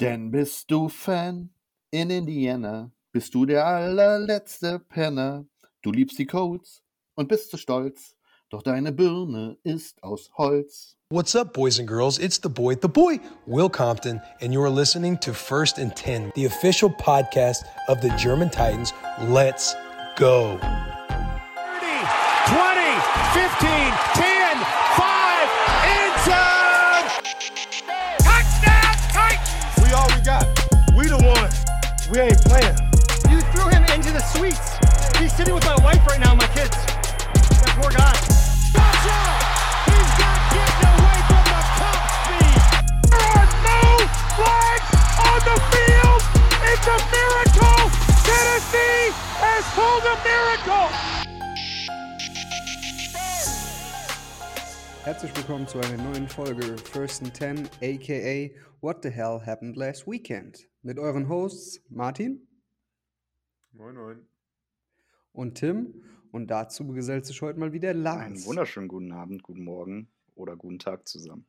Denn bist du Fan in Indiana, bist du der allerletzte Penner. Du liebst die Colts und bist zu stolz, doch deine Birne ist aus Holz. What's up, boys and girls? It's the boy, the boy, Will Compton, and you're listening to First and 10, the official podcast of the German Titans. Let's go. 30, 20, 15, 10, We ain't playing. You threw him into the suites. He's sitting with my wife right now, my kids. That poor guy. Touchdown! He's not getting away from the top speed! There are no flags on the field! It's a miracle! Tennessee has pulled a miracle! Herzlich willkommen zu einer neuen Folge First and Ten, aka What the Hell Happened Last Weekend. Mit euren Hosts Martin Moin, moin. und Tim. Und dazu gesellt sich heute mal wieder Einen Lars. wunderschönen guten Abend, guten Morgen oder guten Tag zusammen.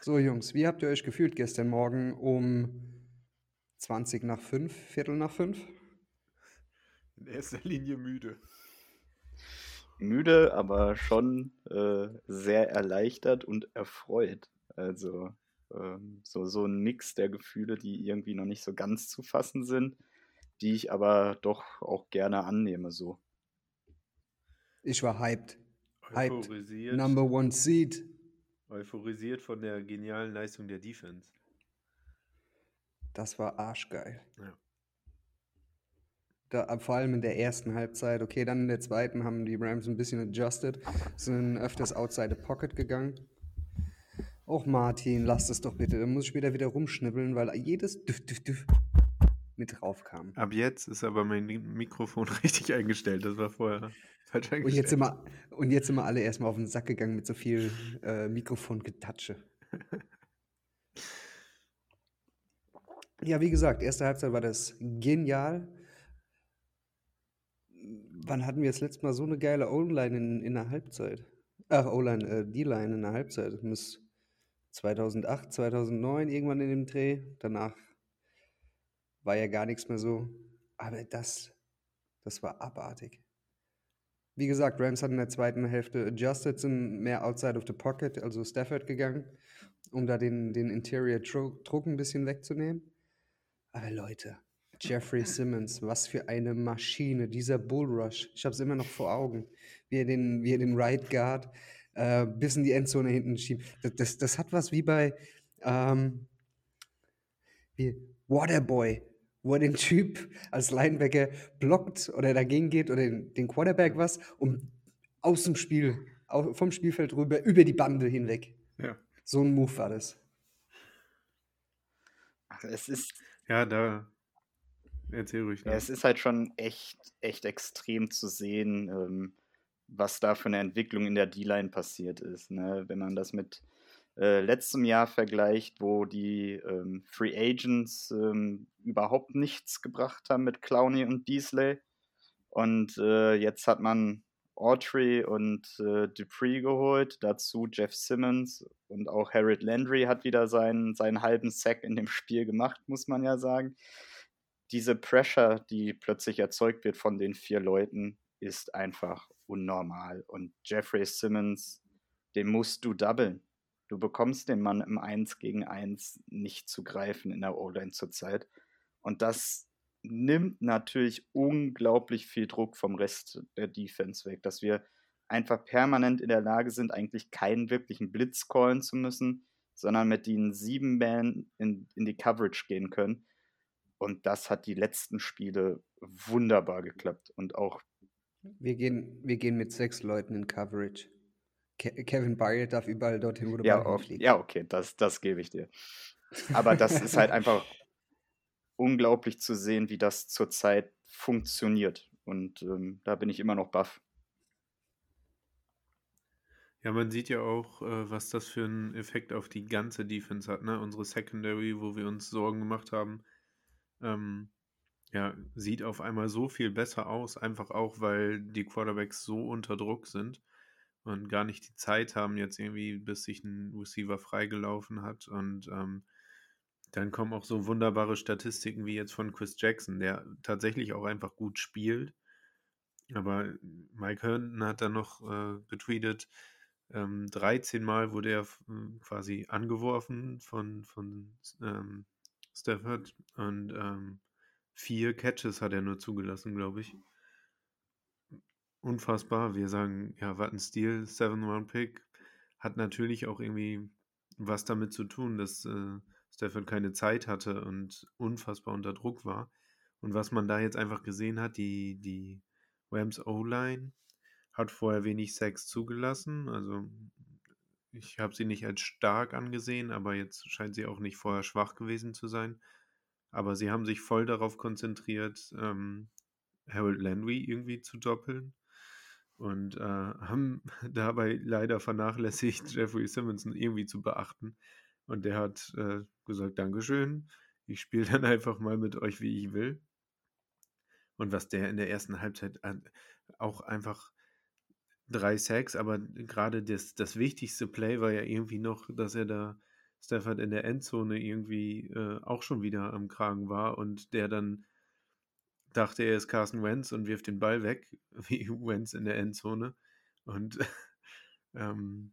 So, Jungs, wie habt ihr euch gefühlt gestern Morgen um 20 nach 5, Viertel nach 5? In erster Linie müde. Müde, aber schon äh, sehr erleichtert und erfreut. Also ähm, so, so ein Mix der Gefühle, die irgendwie noch nicht so ganz zu fassen sind, die ich aber doch auch gerne annehme. So. Ich war hyped. Hyped. Euphorisiert, Number one seed. euphorisiert von der genialen Leistung der Defense. Das war arschgeil. Ja. Da, vor allem in der ersten Halbzeit. Okay, dann in der zweiten haben die Rams ein bisschen adjusted, sind öfters outside the pocket gegangen. Och Martin, lass das doch bitte. Da muss ich später wieder rumschnibbeln, weil jedes Düff, Düff, Düff mit drauf kam. Ab jetzt ist aber mein Mi- Mikrofon richtig eingestellt. Das war vorher falsch eingestellt. Und jetzt sind wir, und jetzt sind wir alle erstmal auf den Sack gegangen mit so viel äh, Mikrofongedatsche. Ja, wie gesagt, erste Halbzeit war das genial. Wann hatten wir das letzte Mal so eine geile O-Line in, in der Halbzeit? Ach, O-Line, äh, D-Line in der Halbzeit. Das muss 2008, 2009 irgendwann in dem Dreh. Danach war ja gar nichts mehr so. Aber das, das war abartig. Wie gesagt, Rams hatten in der zweiten Hälfte adjusted, sind mehr outside of the pocket, also Stafford gegangen, um da den, den Interior Dru- Druck ein bisschen wegzunehmen. Aber Leute, Jeffrey Simmons, was für eine Maschine, dieser Bullrush. Ich habe es immer noch vor Augen, wie er den, wie er den Right Guard äh, bis in die Endzone hinten schiebt. Das, das, das hat was wie bei ähm, wie Waterboy, wo er den Typ als Linebacker blockt oder dagegen geht oder den, den Quarterback was, um aus dem Spiel, vom Spielfeld rüber, über die Bande hinweg. Ja. So ein Move war das. Ach, es ist ja, da. Erzähl ruhig. Ja, noch. es ist halt schon echt, echt extrem zu sehen, ähm, was da für eine Entwicklung in der D-Line passiert ist. Ne? Wenn man das mit äh, letztem Jahr vergleicht, wo die ähm, Free Agents ähm, überhaupt nichts gebracht haben mit Clowney und Beasley. Und äh, jetzt hat man Autry und äh, Dupree geholt, dazu Jeff Simmons und auch Harold Landry hat wieder seinen, seinen halben Sack in dem Spiel gemacht, muss man ja sagen diese Pressure, die plötzlich erzeugt wird von den vier Leuten, ist einfach unnormal. Und Jeffrey Simmons, den musst du doublen. Du bekommst den Mann im 1 gegen 1 nicht zu greifen in der O-Line zurzeit. Und das nimmt natürlich unglaublich viel Druck vom Rest der Defense weg, dass wir einfach permanent in der Lage sind, eigentlich keinen wirklichen Blitz callen zu müssen, sondern mit den sieben Man in, in die Coverage gehen können. Und das hat die letzten Spiele wunderbar geklappt. Und auch, Wir gehen, wir gehen mit sechs Leuten in Coverage. Ke Kevin Byard darf überall dorthin, wo der ja, Ball okay, hinfliegt. ja, okay, das, das gebe ich dir. Aber das ist halt einfach unglaublich zu sehen, wie das zurzeit funktioniert. Und ähm, da bin ich immer noch baff. Ja, man sieht ja auch, äh, was das für einen Effekt auf die ganze Defense hat, ne? Unsere Secondary, wo wir uns Sorgen gemacht haben, ähm, ja, sieht auf einmal so viel besser aus, einfach auch, weil die Quarterbacks so unter Druck sind und gar nicht die Zeit haben, jetzt irgendwie, bis sich ein Receiver freigelaufen hat. Und ähm, Dann kommen auch so wunderbare Statistiken wie jetzt von Chris Jackson, der tatsächlich auch einfach gut spielt. Aber Mike Herndon hat dann noch äh, getweetet, ähm, 13 Mal wurde er äh, quasi angeworfen von, von ähm, Stafford und ähm, vier Catches hat er nur zugelassen, glaube ich. Unfassbar. Wir sagen, ja, was ein Stil, 7-1-Pick. Hat natürlich auch irgendwie was damit zu tun, dass äh, Stafford keine Zeit hatte und unfassbar unter Druck war. Und was man da jetzt einfach gesehen hat, die, die Rams O-Line hat vorher wenig Sex zugelassen. Also ich habe sie nicht als stark angesehen, aber jetzt scheint sie auch nicht vorher schwach gewesen zu sein. Aber sie haben sich voll darauf konzentriert, ähm, Harold Landry irgendwie zu doppeln und äh, haben dabei leider vernachlässigt, Jeffrey Simonson irgendwie zu beachten. Und der hat äh, gesagt, Dankeschön, ich spiele dann einfach mal mit euch, wie ich will. Und was der in der ersten Halbzeit auch einfach drei Sacks, aber gerade das, das wichtigste Play war ja irgendwie noch, dass er da Stafford in der Endzone irgendwie äh, auch schon wieder am Kragen war und der dann dachte, er ist Carson Wentz und wirft den Ball weg, wie Wentz in der Endzone. Und ähm,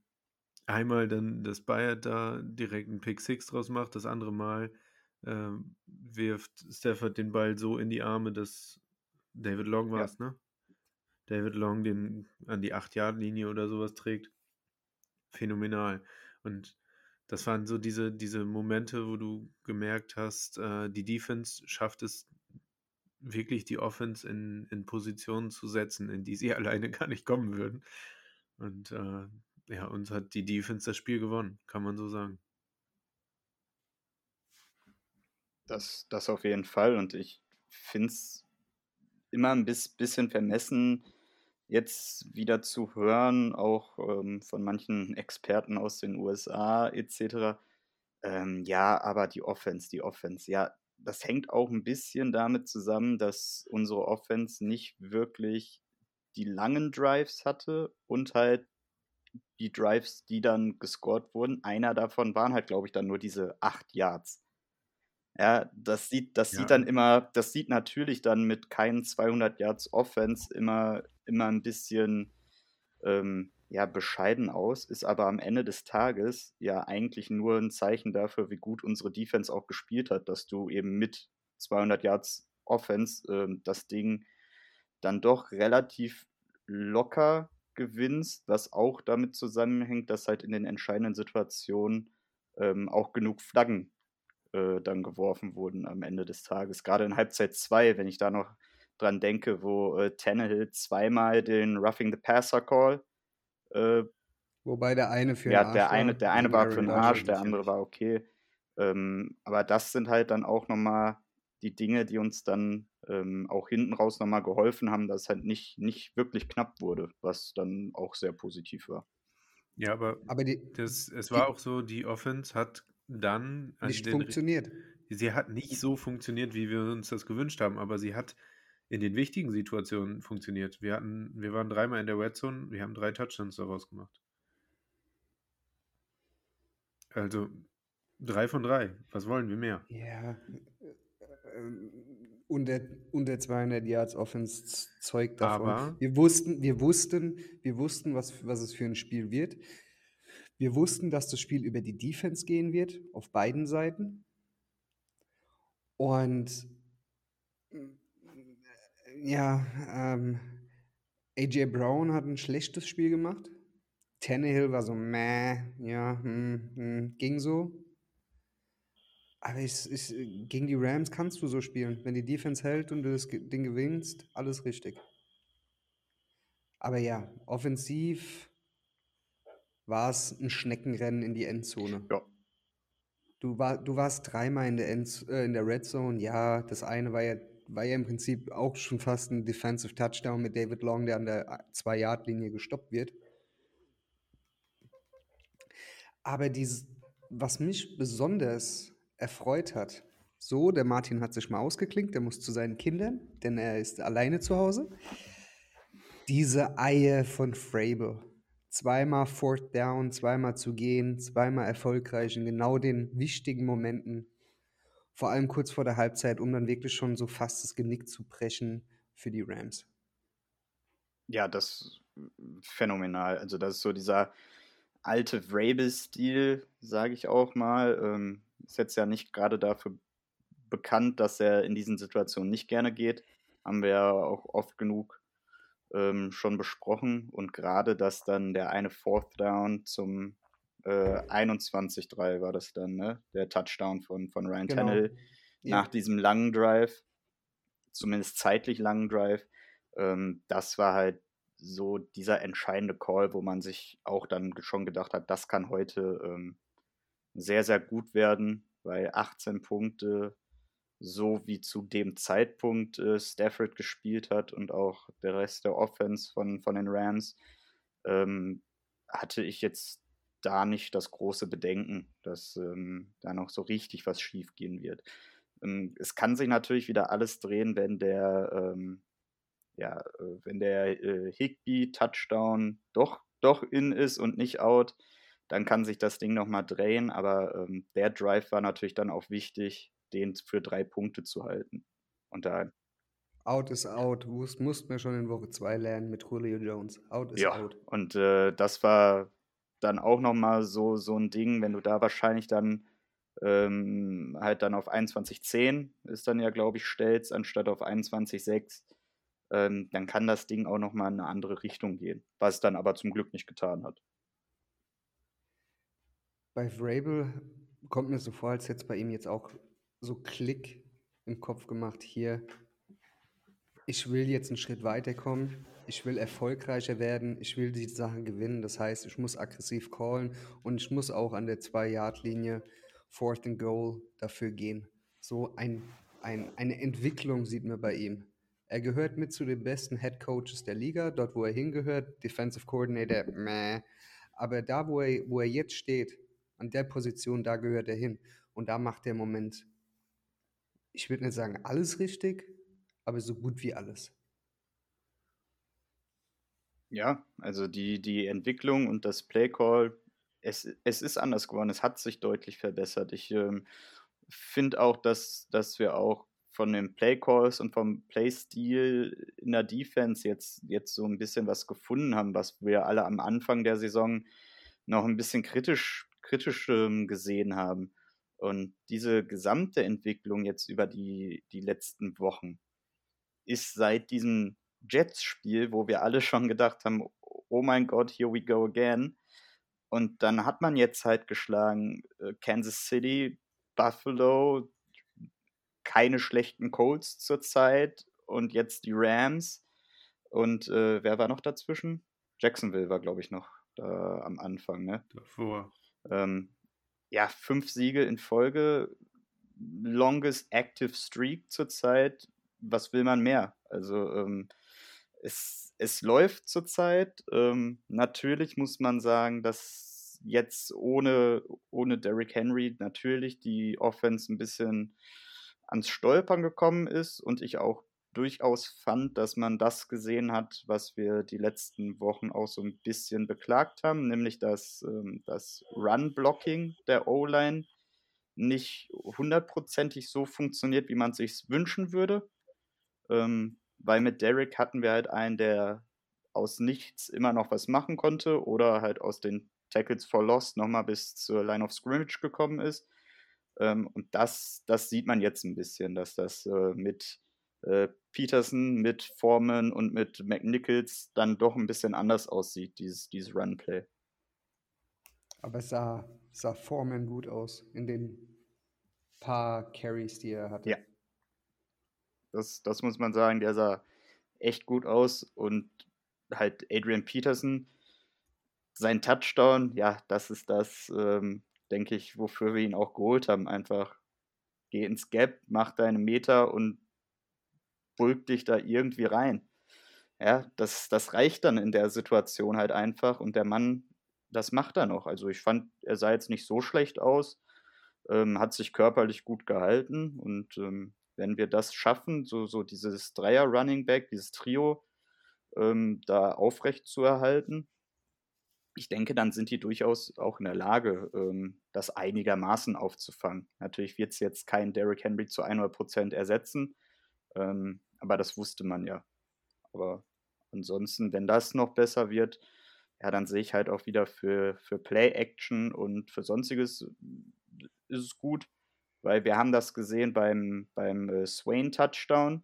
einmal dann, dass Bayard da direkt einen Pick Six draus macht, das andere Mal ähm, wirft Stafford den Ball so in die Arme, dass David Long war es, ja. ne? David Long den an die 8-Yard-Linie oder sowas trägt. Phänomenal. Und das waren so diese, diese Momente, wo du gemerkt hast, äh, die Defense schafft es wirklich die Offense in, in Positionen zu setzen, in die sie alleine gar nicht kommen würden. Und äh, ja, uns hat die Defense das Spiel gewonnen, kann man so sagen. Das, das auf jeden Fall. Und ich finde es immer ein bisschen vermessen, jetzt wieder zu hören, auch ähm, von manchen Experten aus den USA etc. Ähm, ja, aber die Offense, die Offense, ja, das hängt auch ein bisschen damit zusammen, dass unsere Offense nicht wirklich die langen Drives hatte und halt die Drives, die dann gescored wurden. Einer davon waren halt, glaube ich, dann nur diese acht Yards. Ja, das sieht, das ja. sieht dann immer, das sieht natürlich dann mit keinen 200 Yards Offense immer, immer ein bisschen ähm, ja, bescheiden aus, ist aber am Ende des Tages ja eigentlich nur ein Zeichen dafür, wie gut unsere Defense auch gespielt hat, dass du eben mit 200 Yards Offense ähm, das Ding dann doch relativ locker gewinnst, was auch damit zusammenhängt, dass halt in den entscheidenden Situationen ähm, auch genug Flaggen äh, dann geworfen wurden am Ende des Tages. Gerade in Halbzeit 2, wenn ich da noch dran denke, wo äh, Tannehill zweimal den Roughing the Passer Call äh, Wobei der eine für ja, der eine, der eine war für den Arsch, der andere war okay. Ähm, aber das sind halt dann auch nochmal die Dinge, die uns dann ähm, auch hinten raus nochmal geholfen haben, dass es halt nicht, nicht wirklich knapp wurde, was dann auch sehr positiv war. Ja, aber, aber die, das, es war die, auch so, die Offense hat dann nicht funktioniert. Sie hat nicht so funktioniert, wie wir uns das gewünscht haben, aber sie hat in den wichtigen Situationen funktioniert. Wir hatten, wir waren dreimal in der Red Zone, wir haben drei Touchdowns daraus gemacht. Also drei von drei. Was wollen wir mehr? Ja. Unter, unter 200 Yards Offense zeugt davon. Aber wir wussten, wir wussten, wir wussten, was, was es für ein Spiel wird. Wir wussten, dass das Spiel über die Defense gehen wird, auf beiden Seiten. Und ja, ähm, AJ Brown hat ein schlechtes Spiel gemacht. Tannehill war so, meh, ja, hm, hm, ging so. Aber es, es, gegen die Rams kannst du so spielen. Wenn die Defense hält und du das Ding gewinnst, alles richtig. Aber ja, offensiv war es ein Schneckenrennen in die Endzone. Ja. Du, war, du warst dreimal in der, End, äh, in der Red Zone. Ja, das eine war ja war ja im Prinzip auch schon fast ein Defensive Touchdown mit David Long, der an der 2-Yard-Linie gestoppt wird. Aber dieses, was mich besonders erfreut hat, so, der Martin hat sich mal ausgeklinkt, der muss zu seinen Kindern, denn er ist alleine zu Hause. Diese Eier von Frable. Zweimal Fourth Down, zweimal zu gehen, zweimal erfolgreich in genau den wichtigen Momenten Vor allem kurz vor der Halbzeit, um dann wirklich schon so fast das Genick zu brechen für die Rams. Ja, das phänomenal. Also das ist so dieser alte Vrabel-Stil, sage ich auch mal. Ähm, ist jetzt ja nicht gerade dafür bekannt, dass er in diesen Situationen nicht gerne geht. Haben wir ja auch oft genug ähm, schon besprochen. Und gerade, dass dann der eine Fourth Down zum äh, 21-3 war das dann, ne? Der Touchdown von, von Ryan Genau. Tannehill Ja. nach diesem langen Drive, zumindest zeitlich langen Drive. Ähm, das war halt so dieser entscheidende Call, wo man sich auch dann schon gedacht hat, das kann heute ähm, sehr, sehr gut werden, weil 18 Punkte, so wie zu dem Zeitpunkt äh, Stafford gespielt hat und auch der Rest der Offense von, von den Rams, ähm, hatte ich jetzt da nicht das große Bedenken, dass ähm, da noch so richtig was schief gehen wird. Ähm, es kann sich natürlich wieder alles drehen, wenn der, ähm, ja, äh, wenn der äh, Higby-Touchdown doch, doch in ist und nicht out, dann kann sich das Ding nochmal drehen, aber ähm, der Drive war natürlich dann auch wichtig, den für drei Punkte zu halten. Und da, Out is out. Muss, mussten wir schon in Woche 2 lernen mit Julio Jones. Out is ja, out. und äh, das war dann auch nochmal so, so ein Ding, wenn du da wahrscheinlich dann ähm, halt dann auf 21.10 ist dann ja, glaube ich, stellst, anstatt auf 21.6, ähm, dann kann das Ding auch nochmal in eine andere Richtung gehen, was es dann aber zum Glück nicht getan hat. Bei Vrabel kommt mir so vor, als hätte es bei ihm jetzt auch so Klick im Kopf gemacht. Hier, ich will jetzt einen Schritt weiterkommen. Ich will erfolgreicher werden. Ich will die Sachen gewinnen. Das heißt, ich muss aggressiv callen und ich muss auch an der 2-Yard-Linie Fourth and Goal dafür gehen. So ein, ein, eine Entwicklung sieht man bei ihm. Er gehört mit zu den besten Head Coaches der Liga, dort wo er hingehört. Defensive Coordinator, meh. Aber da, wo er, wo er jetzt steht, an der Position, da gehört er hin. Und da macht er im Moment, ich würde nicht sagen alles richtig, aber so gut wie alles. Ja, also die, die Entwicklung und das Playcall, es, es ist anders geworden, es hat sich deutlich verbessert. Ich ähm, finde auch, dass, dass wir auch von den Playcalls und vom Playstil in der Defense jetzt, jetzt so ein bisschen was gefunden haben, was wir alle am Anfang der Saison noch ein bisschen kritisch, kritisch ähm, gesehen haben. Und diese gesamte Entwicklung jetzt über die, die letzten Wochen ist seit diesem Jets-Spiel, wo wir alle schon gedacht haben, oh mein Gott, here we go again. Und dann hat man jetzt halt geschlagen äh, Kansas City, Buffalo, keine schlechten Colts zurzeit und jetzt die Rams. Und äh, wer war noch dazwischen? Jacksonville war, glaube ich, noch da am Anfang, ne? Davor. Ähm, ja, fünf Siege in Folge, longest active streak zurzeit. Was will man mehr? Also ähm, es, es läuft zurzeit. Ähm, natürlich muss man sagen, dass jetzt ohne, ohne Derrick Henry natürlich die Offense ein bisschen ans Stolpern gekommen ist und ich auch durchaus fand, dass man das gesehen hat, was wir die letzten Wochen auch so ein bisschen beklagt haben, nämlich dass ähm, das Run-Blocking der O-Line nicht hundertprozentig so funktioniert, wie man sich wünschen würde. Ähm, weil mit Derek hatten wir halt einen, der aus nichts immer noch was machen konnte oder halt aus den Tackles for Loss nochmal bis zur Line of Scrimmage gekommen ist. Ähm, und das, das sieht man jetzt ein bisschen, dass das äh, mit äh, Peterson, mit Foreman und mit McNichols dann doch ein bisschen anders aussieht, dieses, dieses Runplay. Aber es sah, sah Foreman gut aus in den paar Carries, die er hatte. Ja. Das, das muss man sagen, der sah echt gut aus und halt Adrian Peterson, sein Touchdown, ja, das ist das, ähm, denke ich, wofür wir ihn auch geholt haben. Einfach geh ins Gap, mach deine Meter und bulk dich da irgendwie rein. Ja, das, das reicht dann in der Situation halt einfach und der Mann, das macht er noch. Also ich fand, er sah jetzt nicht so schlecht aus, ähm, hat sich körperlich gut gehalten und ähm, wenn wir das schaffen, so, so dieses Dreier-Running Back, dieses Trio, ähm, da aufrecht zu erhalten, ich denke, dann sind die durchaus auch in der Lage, ähm, das einigermaßen aufzufangen. Natürlich wird es jetzt kein Derrick Henry zu 100% ersetzen, ähm, aber das wusste man ja. Aber ansonsten, wenn das noch besser wird, ja, dann sehe ich halt auch wieder für, für Play-Action und für sonstiges ist es gut, weil wir haben das gesehen beim, beim äh, Swain-Touchdown,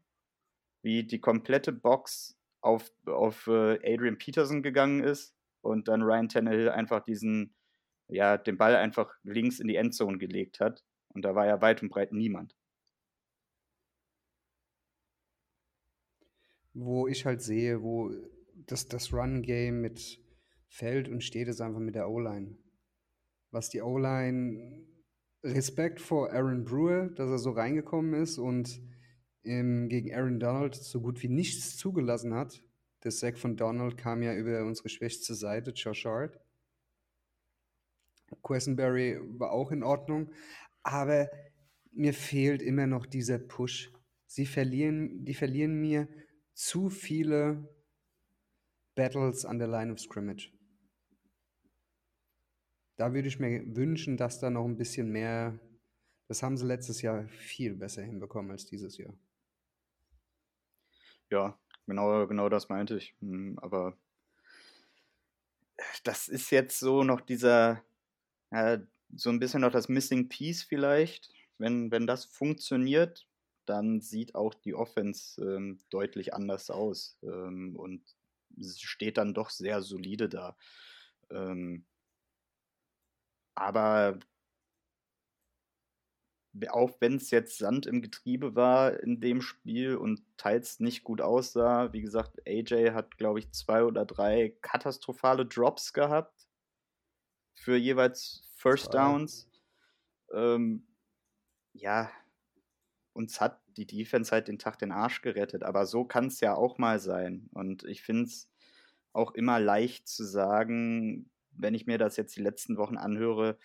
wie die komplette Box auf, auf äh, Adrian Peterson gegangen ist und dann Ryan Tannehill einfach diesen, ja, den Ball einfach links in die Endzone gelegt hat. Und da war ja weit und breit niemand. Wo ich halt sehe, wo das, das Run-Game mit fällt und steht, ist einfach mit der O-Line. Was die O-Line, Respekt vor Aaron Brewer, dass er so reingekommen ist und ähm, gegen Aaron Donald so gut wie nichts zugelassen hat. Der Sack von Donald kam ja über unsere schwächste Seite, Josh Hart. Questenberry war auch in Ordnung, aber mir fehlt immer noch dieser Push. Sie verlieren, die verlieren mir zu viele Battles an der Line of Scrimmage. Da würde ich mir wünschen, dass da noch ein bisschen mehr. Das haben sie letztes Jahr viel besser hinbekommen als dieses Jahr. Ja, Genau, genau das meinte ich. Hm, aber das ist jetzt so noch dieser, ja, so ein bisschen noch das Missing Piece vielleicht. Wenn, wenn das funktioniert, dann sieht auch die Offense ähm, deutlich anders aus ähm, und steht dann doch sehr solide da. Ähm, aber auch wenn es jetzt Sand im Getriebe war in dem Spiel und teils nicht gut aussah, wie gesagt, AJ hat, glaube ich, zwei oder drei katastrophale Drops gehabt für jeweils First Downs. Ähm, ja, uns hat die Defense halt den Tag den Arsch gerettet, aber so kann es ja auch mal sein. Und ich finde es auch immer leicht zu sagen, wenn ich mir das jetzt die letzten Wochen anhöre,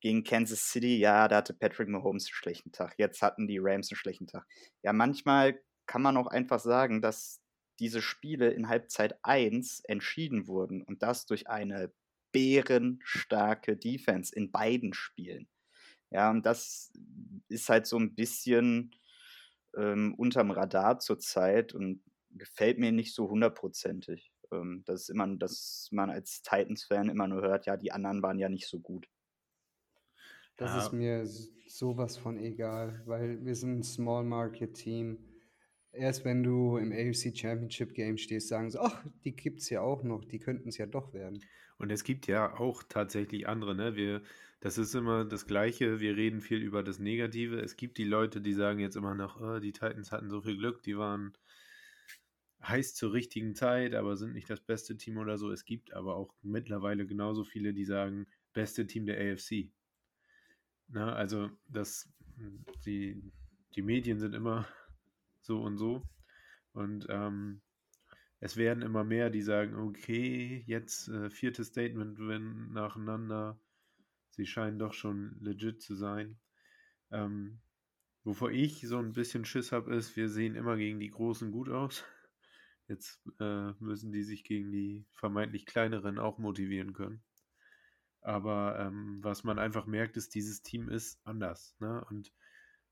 gegen Kansas City, ja, da hatte Patrick Mahomes einen schlechten Tag. Jetzt hatten die Rams einen schlechten Tag. Ja, manchmal kann man auch einfach sagen, dass diese Spiele in Halbzeit 1 entschieden wurden und das durch eine bärenstarke Defense in beiden Spielen. Ja, und das ist halt so ein bisschen ähm, unterm Radar zurzeit und gefällt mir nicht so hundertprozentig. Ähm, das ist immer, dass man als Titans-Fan immer nur hört, ja, die anderen waren ja nicht so gut. Das ja. ist mir sowas von egal, weil wir sind ein Small Market Team. Erst wenn du im AFC Championship Game stehst, sagen sie, ach, die gibt es ja auch noch, die könnten es ja doch werden. Und es gibt ja auch tatsächlich andere, ne? Wir, das ist immer das Gleiche, wir reden viel über das Negative. Es gibt die Leute, die sagen jetzt immer noch, oh, die Titans hatten so viel Glück, die waren heiß zur richtigen Zeit, aber sind nicht das beste Team oder so. Es gibt aber auch mittlerweile genauso viele, die sagen, beste Team der AFC. Na, ne, also das, die, die Medien sind immer so und so. Und ähm, es werden immer mehr, die sagen, okay, jetzt äh, viertes Statement wenn nacheinander. Sie scheinen doch schon legit zu sein. Ähm, wovor ich so ein bisschen Schiss habe, ist, wir sehen immer gegen die Großen gut aus. Jetzt äh, müssen die sich gegen die vermeintlich kleineren auch motivieren können. Aber ähm, was man einfach merkt, ist, dieses Team ist anders. Ne? Und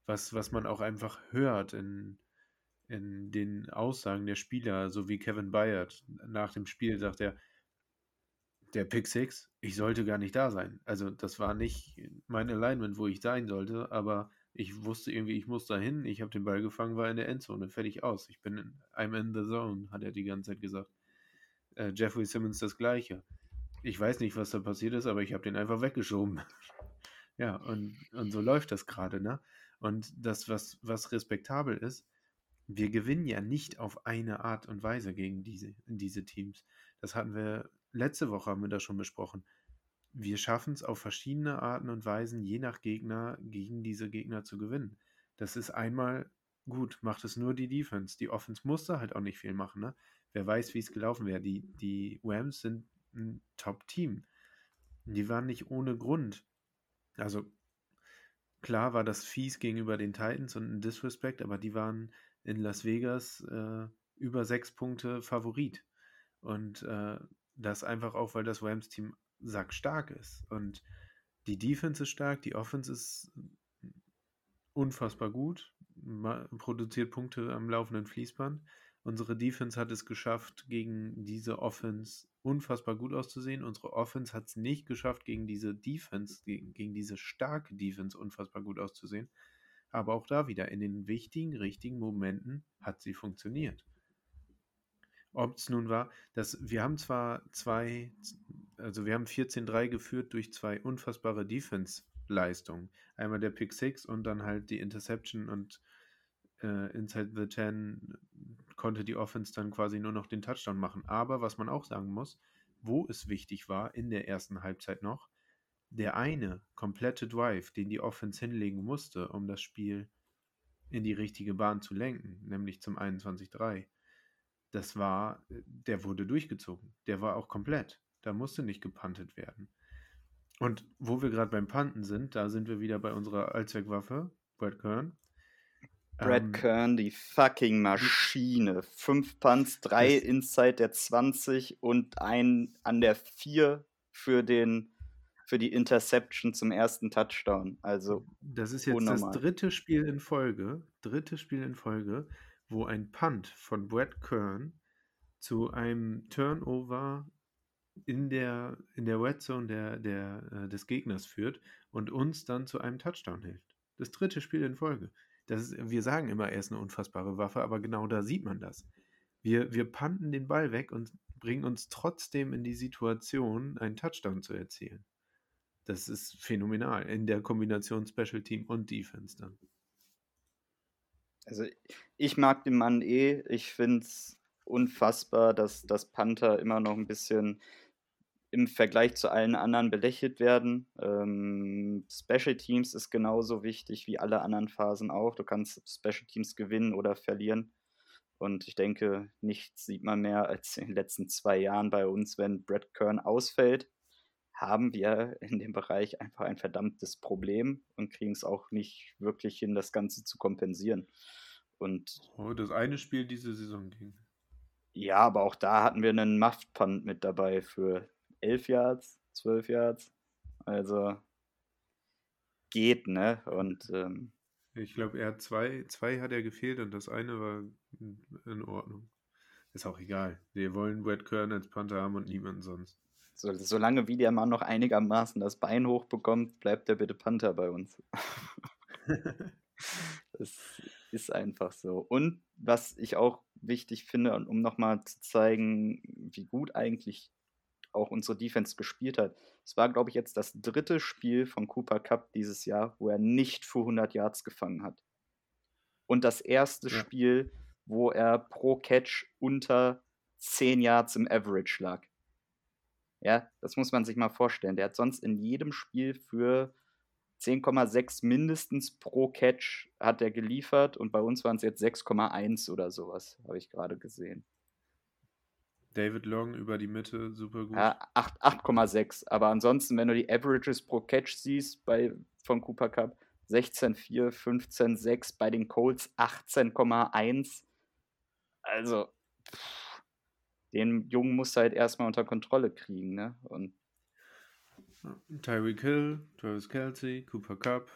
was, was man auch einfach hört in, in den Aussagen der Spieler, so wie Kevin Bayard nach dem Spiel sagt er, der Pick Six, ich sollte gar nicht da sein. Also das war nicht mein Alignment, wo ich sein sollte, aber ich wusste irgendwie, ich muss da hin, ich habe den Ball gefangen, war in der Endzone, fertig aus. Ich bin, in, I'm in the zone, hat er die ganze Zeit gesagt. Äh, Jeffrey Simmons das gleiche. Ich weiß nicht, was da passiert ist, aber ich habe den einfach weggeschoben. ja, und, und so läuft das gerade, ne? Und das, was, was respektabel ist, wir gewinnen ja nicht auf eine Art und Weise gegen diese, diese Teams. Das hatten wir letzte Woche, haben wir das schon besprochen. Wir schaffen es auf verschiedene Arten und Weisen, je nach Gegner, gegen diese Gegner zu gewinnen. Das ist einmal gut, macht es nur die Defense. Die Offense musste halt auch nicht viel machen. Ne? Wer weiß, wie es gelaufen wäre. Die, die Rams sind ein Top-Team. Die waren nicht ohne Grund. Also klar war das fies gegenüber den Titans und ein Disrespect, aber die waren in Las Vegas äh, über sechs Punkte Favorit. Und äh, das einfach auch, weil das Rams-Team sackstark ist. Und die Defense ist stark, die Offense ist unfassbar gut, produziert Punkte am laufenden Fließband. Unsere Defense hat es geschafft, gegen diese Offense unfassbar gut auszusehen. Unsere Offense hat es nicht geschafft, gegen diese Defense, gegen, gegen diese starke Defense unfassbar gut auszusehen. Aber auch da wieder, in den wichtigen, richtigen Momenten hat sie funktioniert. Ob es nun war, dass wir haben zwar zwei, also wir haben 14-3 geführt durch zwei unfassbare Defense-Leistungen. Einmal der Pick 6 und dann halt die Interception und äh, inside the 10 konnte die Offense dann quasi nur noch den Touchdown machen. Aber was man auch sagen muss, wo es wichtig war in der ersten Halbzeit noch, der eine komplette Drive, den die Offense hinlegen musste, um das Spiel in die richtige Bahn zu lenken, nämlich zum 21-3, das war, der wurde durchgezogen. Der war auch komplett. Da musste nicht gepantet werden. Und wo wir gerade beim Panten sind, da sind wir wieder bei unserer Allzweckwaffe, Brad Kern. Brad ähm, Kern, die fucking Maschine. Fünf Punts, drei inside der 20 und ein an der 4 für den für die Interception zum ersten Touchdown. Also das ist jetzt unnormal. das dritte Spiel in Folge, dritte Spiel in Folge, wo ein Punt von Brad Kern zu einem Turnover in der, in der Red Zone der, der, äh, des Gegners führt und uns dann zu einem Touchdown hilft. Das dritte Spiel in Folge. Das ist, wir sagen immer, er ist eine unfassbare Waffe, aber genau da sieht man das. Wir, wir panten den Ball weg und bringen uns trotzdem in die Situation, einen Touchdown zu erzielen. Das ist phänomenal in der Kombination Special Team und Defense dann. Also ich mag den Mann eh. Ich finde es unfassbar, dass das Panther immer noch ein bisschen im Vergleich zu allen anderen belächelt werden. Ähm, Special Teams ist genauso wichtig wie alle anderen Phasen auch. Du kannst Special Teams gewinnen oder verlieren. Und ich denke, nichts sieht man mehr als in den letzten zwei Jahren bei uns, wenn Brett Kern ausfällt, haben wir in dem Bereich einfach ein verdammtes Problem und kriegen es auch nicht wirklich hin, das Ganze zu kompensieren. Und oh, das eine Spiel diese Saison ging. Ja, aber auch da hatten wir einen Muffed-Punt mit dabei für 11 Yards, 12 Yards. Also geht, ne? Und ähm, ich glaube, er hat zwei, zwei hat er gefehlt und das eine war in Ordnung. Ist auch egal. Wir wollen Brad Kern als Panther haben und niemanden sonst. So, solange wie der Mann noch einigermaßen das Bein hochbekommt, bleibt er bitte Panther bei uns. das ist einfach so. Und was ich auch wichtig finde, um nochmal zu zeigen, wie gut eigentlich auch unsere Defense gespielt hat. Es war, glaube ich, jetzt das dritte Spiel von Cooper Cup dieses Jahr, wo er nicht für 100 Yards gefangen hat. Und das erste ja. Spiel, wo er pro Catch unter 10 Yards im Average lag. Ja, das muss man sich mal vorstellen. Der hat sonst in jedem Spiel für 10,6 mindestens pro Catch hat er geliefert und bei uns waren es jetzt 6,1 oder sowas, habe ich gerade gesehen. David Long über die Mitte, super gut. Ja, 8,6. Aber ansonsten, wenn du die Averages pro Catch siehst bei, von Cooper Cup, 16,4, 15,6, bei den Colts 18,1. Also, pff den Jungen musst du halt erstmal unter Kontrolle kriegen, ne? Und Tyreek Hill, Travis Kelsey, Cooper Cup.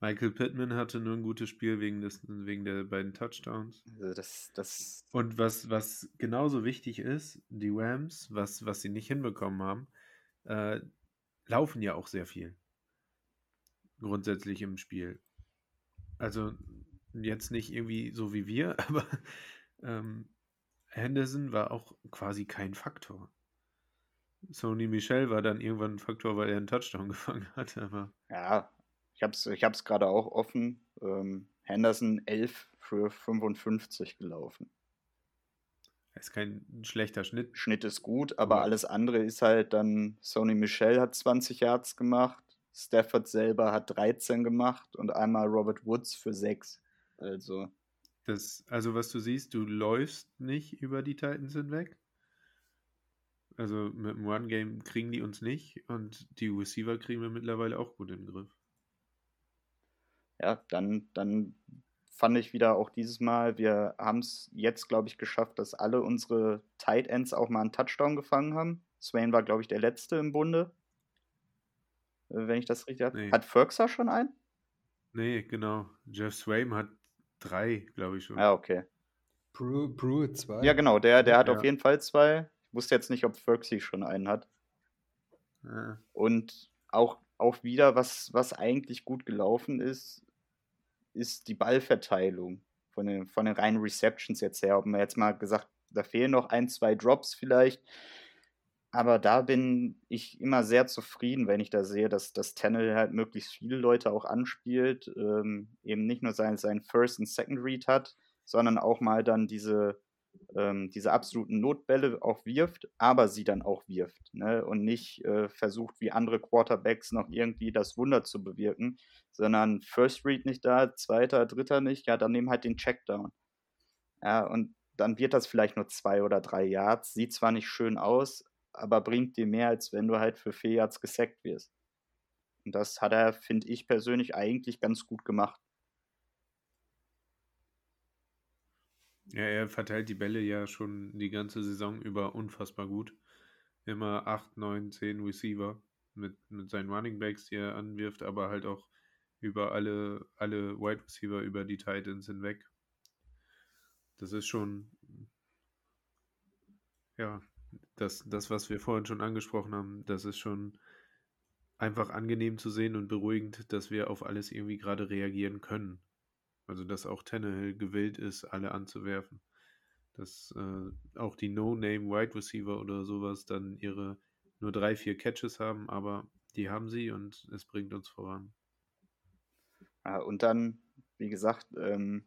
Michael Pittman hatte nur ein gutes Spiel wegen, des, wegen der beiden Touchdowns. Also das, das Und was, was genauso wichtig ist, die Rams, was, was sie nicht hinbekommen haben, äh, laufen ja auch sehr viel. Grundsätzlich im Spiel. Also jetzt nicht irgendwie so wie wir, aber ähm, Henderson war auch quasi kein Faktor. Sony Michel war dann irgendwann ein Faktor, weil er einen Touchdown gefangen hat. Aber ja, ich habe es ich hab's gerade auch offen. Ähm, Henderson 11 für 55 gelaufen. Das ist kein schlechter Schnitt. Schnitt ist gut, aber ja. alles andere ist halt dann, Sony Michel hat 20 Yards gemacht, Stafford selber hat 13 gemacht und einmal Robert Woods für 6. Also. Das, also was du siehst, du läufst nicht über die Titans hinweg. Also mit dem One-Game kriegen die uns nicht und die Receiver kriegen wir mittlerweile auch gut in den Griff. Ja, dann, dann fand ich wieder auch dieses Mal, wir haben es jetzt, glaube ich, geschafft, dass alle unsere Tight Ends auch mal einen Touchdown gefangen haben. Swain war, glaube ich, der letzte im Bunde. Äh, wenn ich das richtig habe. Nee. Hat Ferguson schon einen? Nee, genau. Jeff Swaim hat drei, glaube ich schon. Ja, okay. Brew, Brew 2. Ja, genau, der, der hat Ja. auf jeden Fall zwei. Ich wusste jetzt nicht, ob Ferguson schon einen hat. Ja. Und auch, auch wieder, was, was eigentlich gut gelaufen ist, ist die Ballverteilung von den, von den reinen Receptions jetzt her. Ob man jetzt mal gesagt, da fehlen noch ein, zwei Drops vielleicht. Aber da bin ich immer sehr zufrieden, wenn ich da sehe, dass das Tennel halt möglichst viele Leute auch anspielt, ähm, eben nicht nur sein, sein First und Second Read hat, sondern auch mal dann diese, ähm, diese absoluten Notbälle auch wirft, aber sie dann auch wirft. Ne? Und nicht äh, versucht, wie andere Quarterbacks noch irgendwie das Wunder zu bewirken, sondern First Read nicht da, zweiter, dritter nicht, ja, dann nehmen halt den Checkdown. Ja, und dann wird das vielleicht nur zwei oder drei Yards, sieht zwar nicht schön aus, aber bringt dir mehr, als wenn du halt für vier Yards gesackt wirst. Und das hat er, finde ich persönlich, eigentlich ganz gut gemacht. Ja, er verteilt die Bälle ja schon die ganze Saison über unfassbar gut. Immer 8, 9, 10 Receiver mit, mit seinen Running Backs, die er anwirft, aber halt auch über alle, alle Wide Receiver, über die Titans hinweg. Das ist schon, ja, das, das, was wir vorhin schon angesprochen haben, das ist schon einfach angenehm zu sehen und beruhigend, dass wir auf alles irgendwie gerade reagieren können. Also, dass auch Tannehill gewillt ist, alle anzuwerfen. Dass äh, auch die No-Name Wide Receiver oder sowas dann ihre nur drei, vier Catches haben, aber die haben sie und es bringt uns voran. Ja, und dann, wie gesagt, ähm,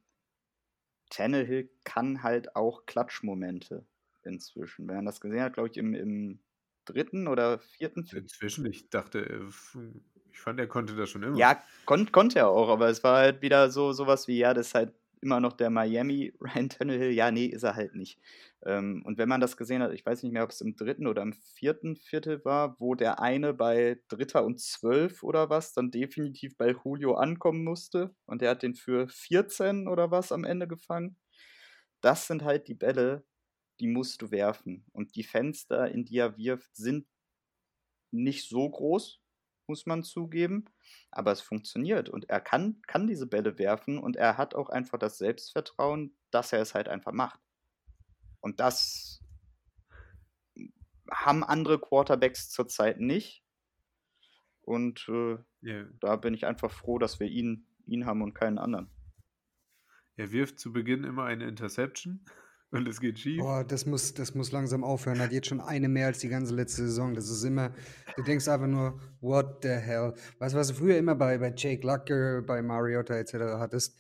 Tannehill kann halt auch Klatschmomente inzwischen. Wenn man das gesehen hat, glaube ich, im, im dritten oder vierten. Inzwischen, ich dachte, äh, ich fand, er konnte das schon immer. Ja, kon konnte er auch, aber es war halt wieder so sowas wie, ja, das ist halt immer noch der Miami Ryan Tannehill. Ja, nee, ist er halt nicht. Ähm, und wenn man das gesehen hat, ich weiß nicht mehr, ob es im dritten oder im vierten Viertel war, wo der eine bei Dritter und Zwölf oder was dann definitiv bei Julio ankommen musste und der hat den für 14 oder was am Ende gefangen. Das sind halt die Bälle, die musst du werfen. Und die Fenster, in die er wirft, sind nicht so groß, muss man zugeben. Aber es funktioniert und er kann, kann diese Bälle werfen und er hat auch einfach das Selbstvertrauen, dass er es halt einfach macht. Und das haben andere Quarterbacks zurzeit nicht. Und äh, Ja. da bin ich einfach froh, dass wir ihn, ihn haben und keinen anderen. Er wirft zu Beginn immer eine Interception und es geht schief. Boah, das muss, das muss langsam aufhören. Hat jetzt schon eine mehr als die ganze letzte Saison. Das ist immer, du denkst einfach nur, what the hell? Weißt du, was du früher immer bei, bei Jake Lucker, bei Mariota etc. hattest,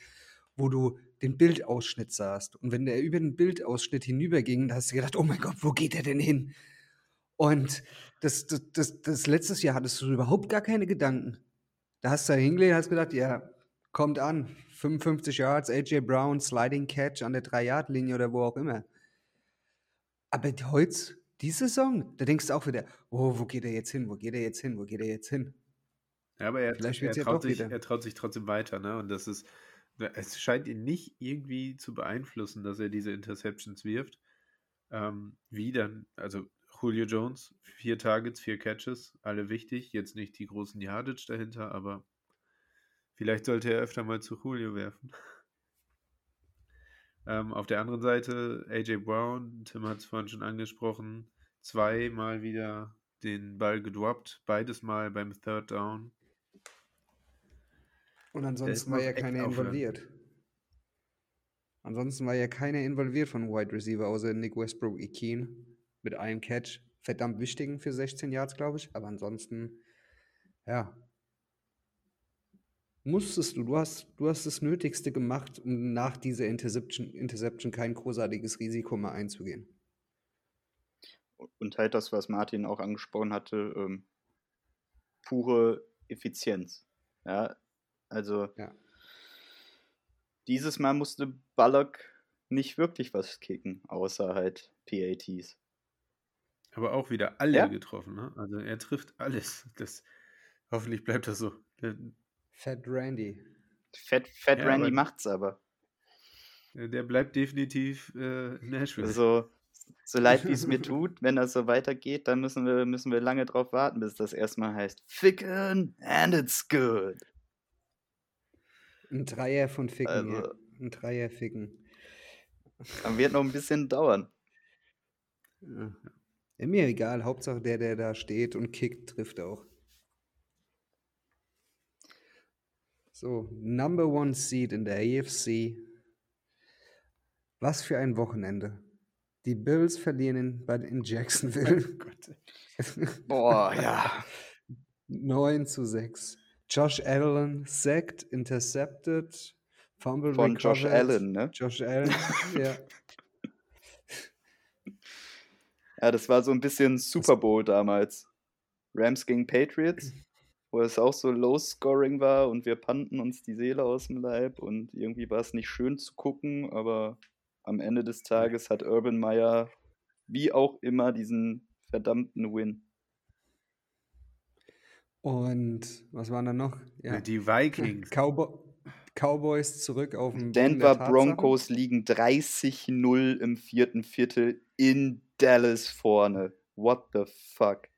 wo du den Bildausschnitt sahst. Und wenn der über den Bildausschnitt hinüberging, da hast du gedacht, oh mein Gott, wo geht der denn hin? Und das, das, das, das letztes Jahr hattest du überhaupt gar keine Gedanken. Da hast du da hingelegt und hast gedacht, ja, kommt an. 55 Yards, AJ Brown, Sliding Catch an der 3-Yard-Linie oder wo auch immer. Aber heute, die Saison, da denkst du auch wieder, oh, wo geht er jetzt hin? Wo geht er jetzt hin? Wo geht er jetzt hin? Ja, aber er, Vielleicht er, ja traut doch sich, wieder. er traut sich trotzdem weiter, ne? Und das ist, es scheint ihn nicht irgendwie zu beeinflussen, dass er diese Interceptions wirft. Ähm, wie dann, also Julio Jones, vier Targets, vier Catches, alle wichtig. Jetzt nicht die großen Yardage dahinter, aber vielleicht sollte er öfter mal zu Julio werfen. Ähm, auf der anderen Seite AJ Brown, Tim hat es vorhin schon angesprochen, zweimal wieder den Ball gedroppt, beides mal beim Third Down. Und ansonsten war ja keiner involviert. Ansonsten war ja keiner involviert von Wide Receiver, außer Nick Westbrook Ikeen mit einem Catch. Verdammt wichtigen für 16 Yards, glaube ich. Aber ansonsten, ja. Musstest du, du hast, du hast das Nötigste gemacht, um nach dieser Interception, Interception kein großartiges Risiko mehr einzugehen. Und halt das, was Martin auch angesprochen hatte, ähm, pure Effizienz. Ja, also Ja. dieses Mal musste Bullock nicht wirklich was kicken, außer halt PATs. Aber auch wieder alle Ja. getroffen, ne? Also er trifft alles. Das, hoffentlich bleibt das so. Fat Randy. Fat, Fat Ja, Randy aber- macht's aber. Der bleibt definitiv äh, Nashville. Also, so leid wie es mir tut, wenn das so weitergeht, dann müssen wir, müssen wir lange drauf warten, bis das erstmal heißt Ficken and it's good. Ein Dreier von Ficken, ja. Also- Ein Dreier Ficken. Dann wird noch ein bisschen dauern. Ja. Ja, mir egal, Hauptsache der, der da steht und kickt, trifft auch. So, Number One Seed in der AFC. Was für ein Wochenende. Die Bills verlieren in, bei, in Jacksonville. Boah, ja. 9 zu 6. Josh Allen sacked, intercepted, fumble Von Josh. Allen, ne? Josh Allen, ja. Ja, das war so ein bisschen Super Bowl damals. Rams gegen Patriots, wo es auch so Low-Scoring war und wir pannten uns die Seele aus dem Leib und irgendwie war es nicht schön zu gucken, aber am Ende des Tages hat Urban Meyer wie auch immer diesen verdammten Win. Und was waren da noch? Ja. Die Vikings. Cowboy Cowboys zurück auf dem Boden Denver. Broncos liegen 30-0 im vierten Viertel in Dallas vorne. What the fuck?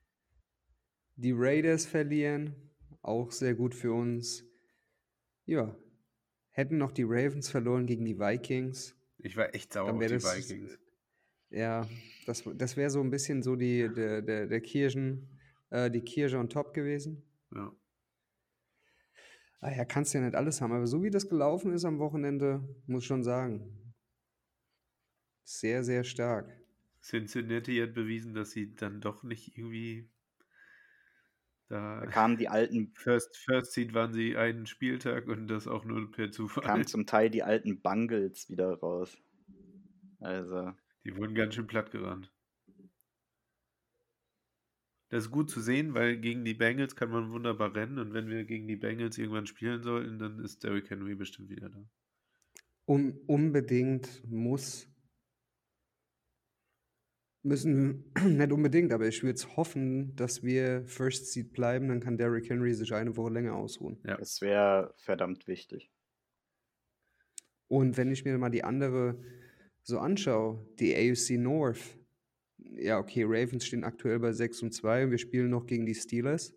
Die Raiders verlieren, auch sehr gut für uns. Ja, hätten noch die Ravens verloren gegen die Vikings. Ich war echt sauer auf die das- Vikings. Ja, das, das wäre so ein bisschen so die, der, der, der Kirschen, äh, die Kirsche on top gewesen. Ja. Ah ja, kannst ja nicht alles haben, aber so wie das gelaufen ist am Wochenende, muss schon sagen, sehr, sehr stark. Cincinnati hat bewiesen, dass sie dann doch nicht irgendwie da. Da kamen die alten, First, First Seed waren sie einen Spieltag und das auch nur per Zufall. kamen zum Teil die alten Bungles wieder raus. Also, Die wurden ganz schön platt gerannt. Das ist gut zu sehen, weil gegen die Bengals kann man wunderbar rennen und wenn wir gegen die Bengals irgendwann spielen sollten, dann ist Derrick Henry bestimmt wieder da. Um, unbedingt muss. Müssen, nicht unbedingt, aber ich würde es hoffen, dass wir First Seed bleiben, dann kann Derrick Henry sich eine Woche länger ausruhen. Ja. das wäre verdammt wichtig. Und wenn ich mir mal die andere so anschaue, die AFC North, ja, okay, Ravens stehen aktuell bei 6 und 2 und wir spielen noch gegen die Steelers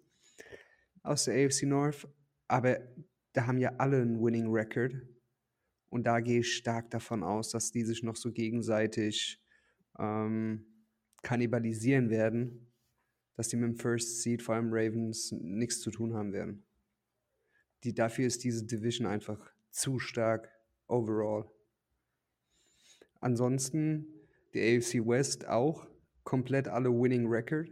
aus der AFC North, aber da haben ja alle einen Winning Record und da gehe ich stark davon aus, dass die sich noch so gegenseitig ähm, kannibalisieren werden, dass die mit dem First Seed, vor allem Ravens, nichts zu tun haben werden. Die, dafür ist diese Division einfach zu stark overall. Ansonsten die AFC West auch komplett alle Winning Record.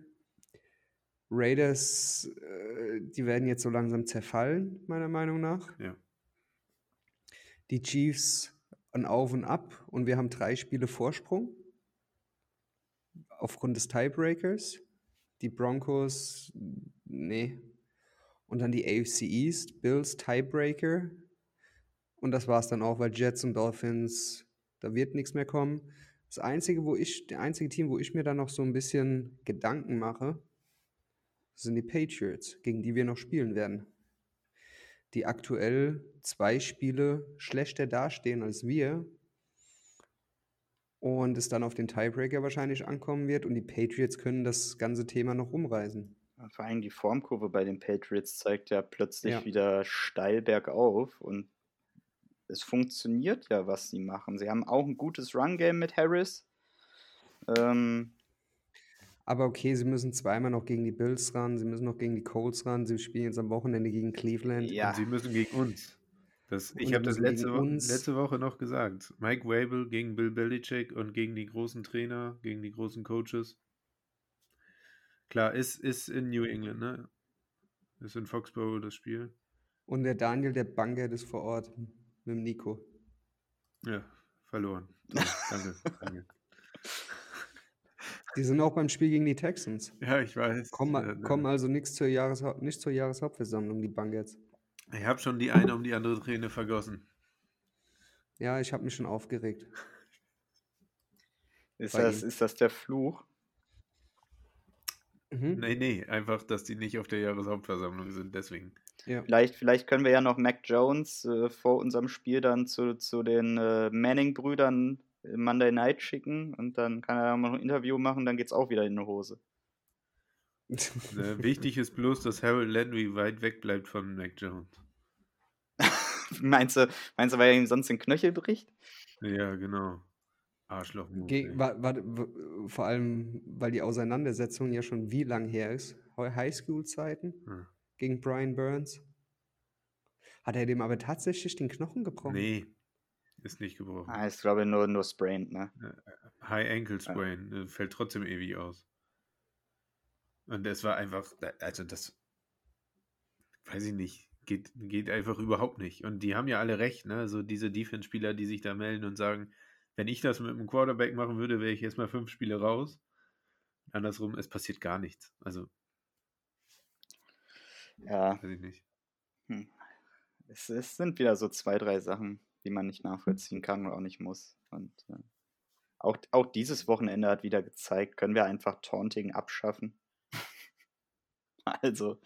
Raiders, äh, die werden jetzt so langsam zerfallen, meiner Meinung nach. Ja. Die Chiefs ein Auf und Ab und wir haben drei Spiele Vorsprung aufgrund des Tiebreakers. Die Broncos, nee. Und dann die AFC East, Bills Tiebreaker. Und das war es dann auch, weil Jets und Dolphins, da wird nichts mehr kommen. Das einzige, wo ich, der einzige Team, wo ich mir dann noch so ein bisschen Gedanken mache, sind die Patriots, gegen die wir noch spielen werden. Die aktuell zwei Spiele schlechter dastehen als wir. Und es dann auf den Tiebreaker wahrscheinlich ankommen wird. Und die Patriots können das ganze Thema noch umreißen. Vor allem die Formkurve bei den Patriots zeigt ja plötzlich Ja. wieder steil bergauf und es funktioniert ja, was sie machen. Sie haben auch ein gutes Run-Game mit Harris. Ähm, Aber okay, sie müssen zweimal noch gegen die Bills ran, sie müssen noch gegen die Colts ran, sie spielen jetzt am Wochenende gegen Cleveland. ja, Und sie müssen gegen uns. Das, ich habe das letzte, Wo letzte Woche noch gesagt. Mike Wabel gegen Bill Belichick und gegen die großen Trainer, gegen die großen Coaches. Klar, ist, ist in New England, ne? Ist in Foxborough das Spiel. Und der Daniel, der Bankert, ist vor Ort mit dem Nico. Ja, verloren. Toll, danke, danke. Die sind auch beim Spiel gegen die Texans. Ja, ich weiß. Kommen, kommen also nix zur Jahreshaupt, nicht zur Jahreshauptversammlung, die Bankerts. Ich habe schon die eine um die andere Träne vergossen. Ja, ich habe mich schon aufgeregt. ist, bei das, ihm. ist das der Fluch? Mhm. Nee, nee, einfach, dass die nicht auf der Jahreshauptversammlung sind, deswegen. Ja. Vielleicht, vielleicht können wir ja noch Mac Jones äh, vor unserem Spiel dann zu, zu den äh, Manning-Brüdern Monday Night schicken und dann kann er noch ein Interview machen, dann geht's auch wieder in die Hose. Äh, wichtig ist bloß, dass Harold Landry weit weg bleibt von Mac Jones. meinst, du, meinst du, weil er ihm sonst den Knöchel bricht? Ja, genau. Arschloch. Ge wa- wa- w- vor allem, weil die Auseinandersetzung ja schon wie lang her ist. Highschool-Zeiten Hm. gegen Brian Burns. Hat er dem aber tatsächlich den Knochen gebrochen? Nee, ist nicht gebrochen. Ah, ich glaube nur, nur sprained, ne? High Ankle Sprain äh, fällt trotzdem ewig aus. Und es war einfach, also das, weiß ich nicht, geht, geht einfach überhaupt nicht. Und die haben ja alle recht, ne? So diese Defense-Spieler, die sich da melden und sagen, wenn ich das mit einem Quarterback machen würde, wäre ich jetzt mal fünf Spiele raus. Andersrum, es passiert gar nichts. Also, Ja, weiß ich nicht. es, es sind wieder so zwei, drei Sachen, die man nicht nachvollziehen kann und auch nicht muss. Und äh, auch, auch dieses Wochenende hat wieder gezeigt, können wir einfach Taunting abschaffen. also,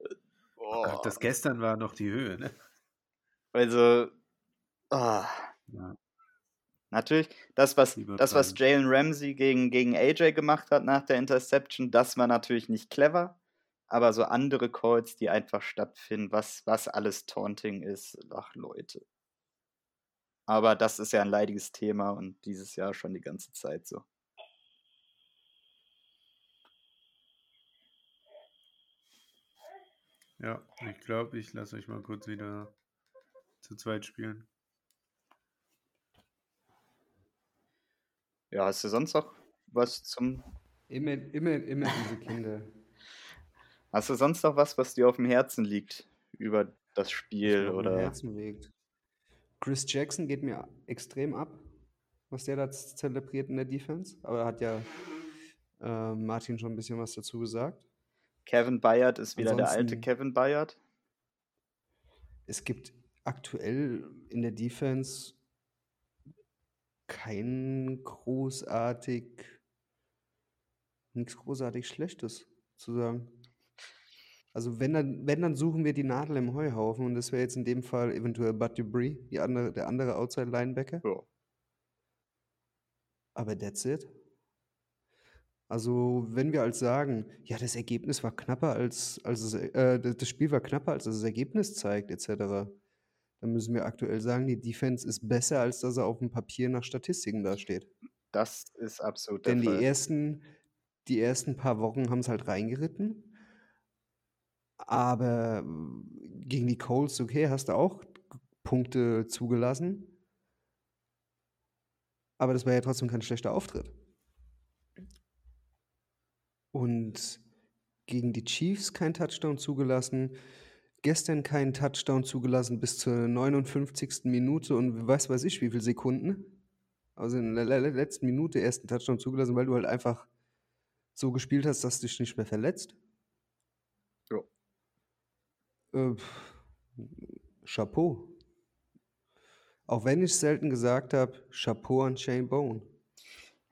äh, Oh Gott, oh, das gestern war noch die Höhe, ne? also, ah, Ja. Natürlich, das, was, das, was Jalen Ramsey gegen, gegen AJ gemacht hat nach der Interception, das war natürlich nicht clever. Aber so andere Calls, die einfach stattfinden, was, was alles Taunting ist, ach Leute. Aber das ist ja ein leidiges Thema und dieses Jahr schon die ganze Zeit so. Ja, ich glaube, ich lasse euch mal kurz wieder zu zweit spielen. Ja, hast du sonst noch was zum. Immer, immer, immer diese Kinder. Hast du sonst noch was, was dir auf dem Herzen liegt über das was Spiel mir auf dem oder. Herzen liegt. Chris Jackson geht mir extrem ab, was der da zelebriert in der Defense. Aber hat ja äh, Martin schon ein bisschen was dazu gesagt. Kevin Bayard ist wieder der alte Kevin Bayard. Es gibt aktuell in der Defense kein großartig, nichts großartig Schlechtes zu sagen. Also wenn dann, wenn, dann suchen wir die Nadel im Heuhaufen und das wäre jetzt in dem Fall eventuell Bud die andere, der andere Outside-Linebacker. Ja. Aber that's it. Also, wenn wir als sagen, ja, das Ergebnis war knapper als, als es, äh, das Spiel war knapper, als das Ergebnis zeigt, etc., dann müssen wir aktuell sagen, die Defense ist besser, als dass er auf dem Papier nach Statistiken dasteht. Das ist absolut der Denn die Fall. ersten, die ersten paar Wochen haben es halt reingeritten. Aber äh, gegen die Colts, okay, hast du auch Punkte zugelassen. Aber das war ja trotzdem kein schlechter Auftritt. Und gegen die Chiefs kein Touchdown zugelassen. Gestern keinen Touchdown zugelassen bis zur 59. Minute und weiß weiß ich wie viele Sekunden. Also in der le- le- letzten Minute ersten Touchdown zugelassen, weil du halt einfach so gespielt hast, dass du dich nicht mehr verletzt. Ja. Äh, Chapeau. Auch wenn ich selten gesagt habe, Chapeau an Shane Bone.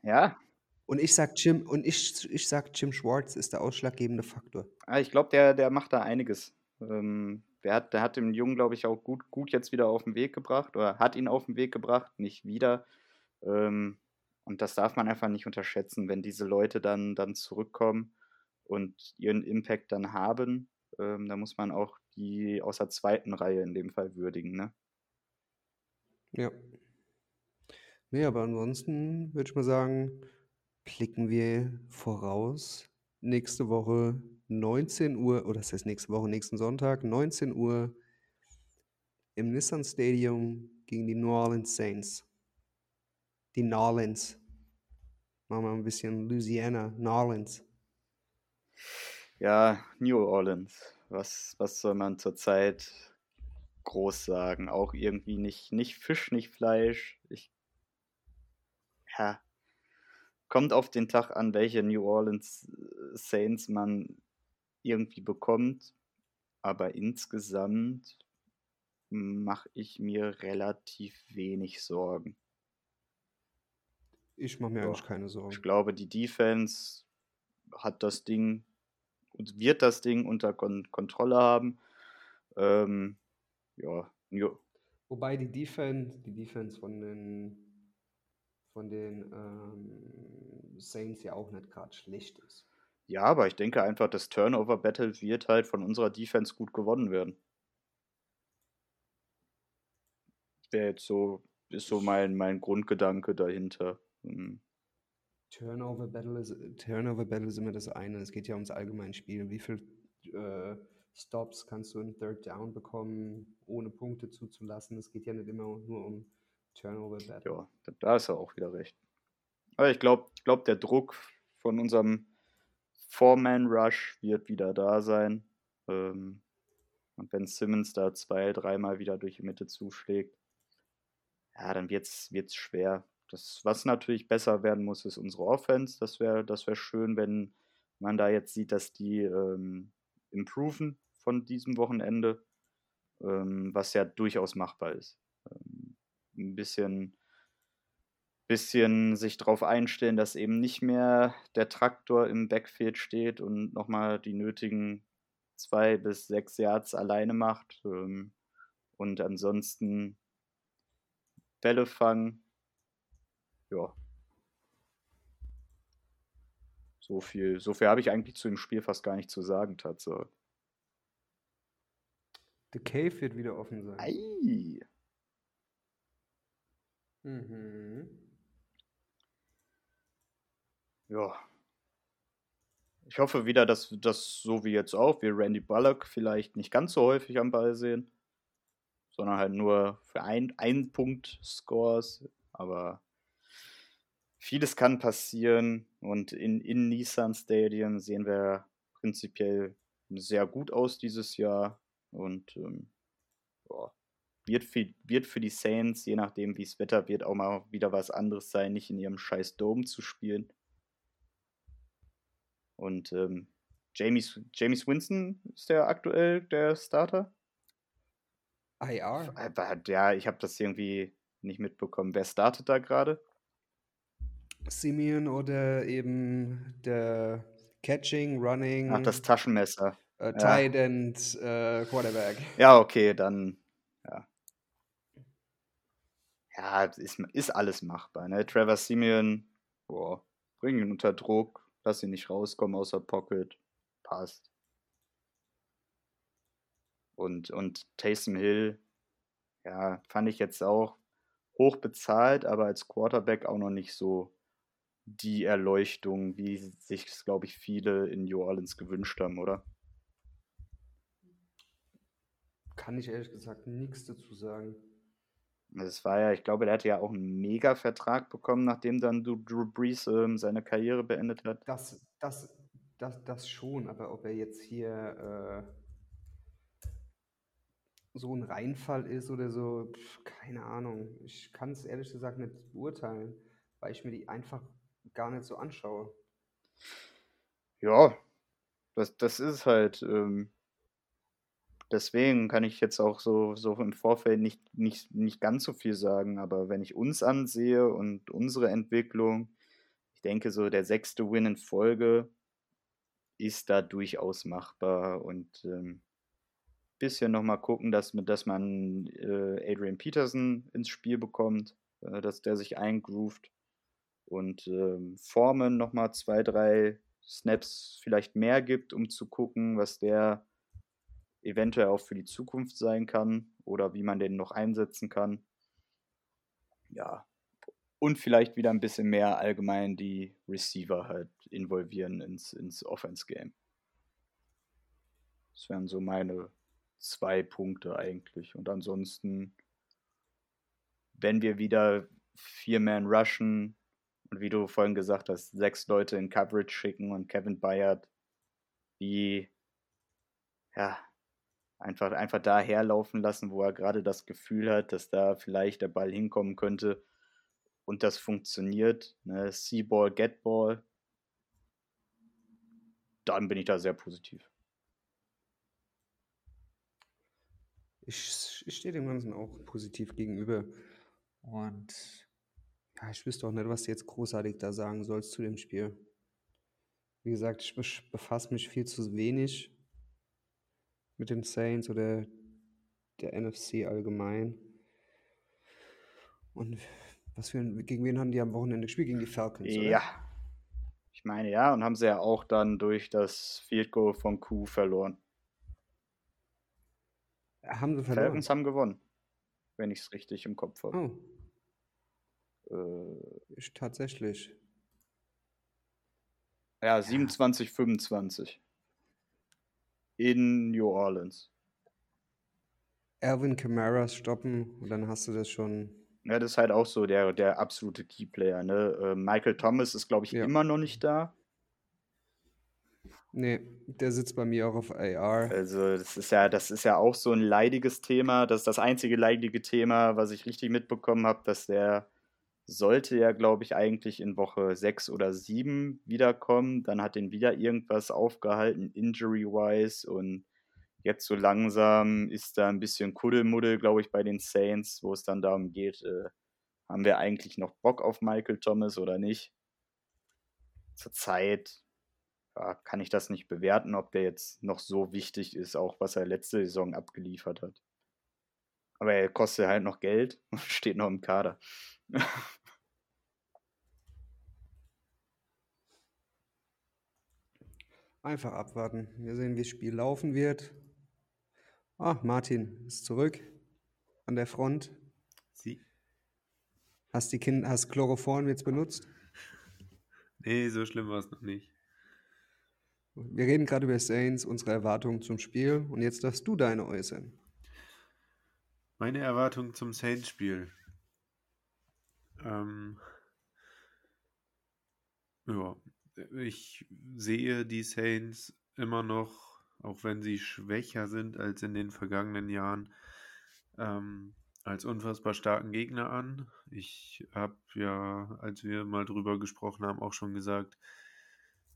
Ja, Und ich sag Jim, und ich, ich sag Jim Schwartz ist der ausschlaggebende Faktor. Ah, ich glaube, der, der macht da einiges. Ähm, der, hat, der hat den Jungen, glaube ich, auch gut, gut jetzt wieder auf den Weg gebracht oder hat ihn auf den Weg gebracht, nicht wieder. Ähm, und das darf man einfach nicht unterschätzen, wenn diese Leute dann, dann zurückkommen und ihren Impact dann haben. Ähm, da muss man auch die aus der zweiten Reihe in dem Fall würdigen. Ne? Ja. Nee, aber ansonsten würde ich mal sagen, blicken wir voraus. Nächste Woche 19 Uhr, oder das heißt nächste Woche, nächsten Sonntag, 19 Uhr im Nissan Stadium gegen die New Orleans Saints. Die New Orleans. Machen wir ein bisschen Louisiana, New Orleans. Ja, New Orleans. Was, was soll man zurzeit groß sagen? Auch irgendwie nicht, nicht Fisch, nicht Fleisch. Ich, ja, kommt auf den Tag an, welche New Orleans äh, Saints man irgendwie bekommt. Aber insgesamt mache ich mir relativ wenig Sorgen. Ich mache mir Ja. eigentlich keine Ich Sorgen. glaube, die Defense hat das Ding und wird das Ding unter Kon Kontrolle haben. Ähm, ja, jo. Wobei die Defense, die Defense von den von den ähm, Saints ja auch nicht gerade schlecht ist. Ja, aber ich denke einfach, das Turnover-Battle wird halt von unserer Defense gut gewonnen werden. Wäre jetzt so, ist so mein, mein Grundgedanke dahinter. Hm. Turnover Battle ist, Turnover Battle ist immer das eine. Es geht ja ums allgemeine Spiel. Wie viel äh, Stops kannst du in Third Down bekommen, ohne Punkte zuzulassen? Es geht ja nicht immer nur um Turnover Battle. Ja, da, ist er auch wieder recht. Aber ich glaube, glaub, der Druck von unserem Four-Man-Rush wird wieder da sein. Ähm, und wenn Simmons da zwei, dreimal wieder durch die Mitte zuschlägt, ja, dann wird es schwer. Das, was natürlich besser werden muss, ist unsere Offense. Das wäre das wär schön, wenn man da jetzt sieht, dass die ähm, improven von diesem Wochenende, ähm, was ja durchaus machbar ist. Ähm, ein bisschen, bisschen sich darauf einstellen, dass eben nicht mehr der Traktor im Backfield steht und nochmal die nötigen zwei bis sechs Yards alleine macht. Ähm, und ansonsten Bälle fangen. Ja. So viel, so viel habe ich eigentlich zu dem Spiel fast gar nicht zu sagen, Tatsache. The Cave wird wieder offen sein. Ei. Mhm. Ja. Ich hoffe wieder, dass das so wie jetzt auch, wir Randy Bullock vielleicht nicht ganz so häufig am Ball sehen, sondern halt nur für ein, ein Punkt Scores. Aber vieles kann passieren und in, in Nissan Stadium sehen wir prinzipiell sehr gut aus dieses Jahr und ähm, boah, wird, für, wird für die Saints, je nachdem wie es Wetter wird, auch mal wieder was anderes sein, nicht in ihrem scheiß Dome zu spielen. Und ähm, James, James Winston ist der aktuell der Starter. IR? Ja, ich habe das irgendwie nicht mitbekommen. Wer startet da gerade? Simeon oder eben der Catching, Running. Ach, das Taschenmesser. Äh, Tight ja. End äh, Quarterback. Ja, okay, dann. Ja, ist, ist alles machbar. Ne? Trevor Simeon, boah, bring ihn unter Druck, lass ihn nicht rauskommen aus der Pocket. Passt. Und, und Taysom Hill, ja, fand ich jetzt auch hoch bezahlt, aber als Quarterback auch noch nicht so die Erleuchtung, wie sich, glaube ich, viele in New Orleans gewünscht haben, oder? Kann ich ehrlich gesagt nichts dazu sagen. Es war ja, ich glaube, der hatte ja auch einen Mega-Vertrag bekommen, nachdem dann Drew Brees ähm, seine Karriere beendet hat. Das, das, das, das schon, aber ob er jetzt hier äh, so ein Reinfall ist oder so, pf, keine Ahnung. Ich kann es ehrlich gesagt nicht beurteilen, weil ich mir die einfach gar nicht so anschaue. Ja, das, das ist halt. Ähm, deswegen kann ich jetzt auch so, so im Vorfeld nicht, nicht, nicht ganz so viel sagen. Aber wenn ich uns ansehe und unsere Entwicklung, ich denke, so der sechste Win in Folge ist da durchaus machbar. Und ähm, bisschen nochmal gucken, dass, dass man äh, Adrian Peterson ins Spiel bekommt, äh, dass der sich eingroovt und ähm, Formen nochmal zwei, drei Snaps vielleicht mehr gibt, um zu gucken, was der eventuell auch für die Zukunft sein kann oder wie man den noch einsetzen kann. Ja, und vielleicht wieder ein bisschen mehr allgemein die Receiver halt involvieren ins, ins Offense-Game. Das wären so meine zwei Punkte eigentlich. Und ansonsten, wenn wir wieder vier Man rushen, und wie du vorhin gesagt hast, sechs Leute in Coverage schicken und Kevin Bayard wie ja, einfach, einfach da herlaufen lassen, wo er gerade das Gefühl hat, dass da vielleicht der Ball hinkommen könnte und das funktioniert. Ne? See-Ball, Get-Ball. Dann bin ich da sehr positiv. Ich, ich stehe dem Ganzen auch positiv gegenüber. Und ja, ich wüsste auch nicht, was du jetzt großartig da sagen sollst zu dem Spiel. Wie gesagt, ich befasse mich viel zu wenig mit den Saints oder der NFC allgemein. Und was für ein, gegen wen haben die am Wochenende gespielt? Gegen die Falcons, oder? Ja. Ich meine, ja, und haben sie ja auch dann durch das Field Goal von Q verloren. Haben sie verloren? Falcons haben gewonnen, wenn ich es richtig im Kopf habe. Oh, Äh, tatsächlich. ja, 27, 25. In New Orleans. Alvin Kamara stoppen und dann hast du das schon. Ja, das ist halt auch so der, der absolute Keyplayer. Ne? Äh, Michael Thomas ist, glaube ich, Ja. immer noch nicht da. Nee, der sitzt bei mir auch auf AR. Also, das ist ja, das ist ja auch so ein leidiges Thema. Das ist das einzige leidige Thema, was ich richtig mitbekommen habe, dass der sollte ja, glaube ich, eigentlich in Woche 6 oder 7 wiederkommen. Dann hat ihn wieder irgendwas aufgehalten, injury-wise. Und jetzt so langsam ist da ein bisschen Kuddelmuddel, glaube ich, bei den Saints, wo es dann darum geht, äh, haben wir eigentlich noch Bock auf Michael Thomas oder nicht? Zurzeit ja, kann ich das nicht bewerten, ob der jetzt noch so wichtig ist, auch was er letzte Saison abgeliefert hat. Aber er kostet halt noch Geld und steht noch im Kader. Einfach abwarten. Wir sehen, wie das Spiel laufen wird. Ah, Martin ist zurück an der Front. Sie? Hast die hast Chloroform jetzt benutzt? Nee, so schlimm war es noch nicht. Wir reden gerade über Saints, unsere Erwartungen zum Spiel und jetzt darfst du deine äußern. Meine Erwartung zum Saints-Spiel. Ähm, ja, ich sehe die Saints immer noch, auch wenn sie schwächer sind als in den vergangenen Jahren, ähm, als unfassbar starken Gegner an. Ich habe ja, als wir mal drüber gesprochen haben, auch schon gesagt,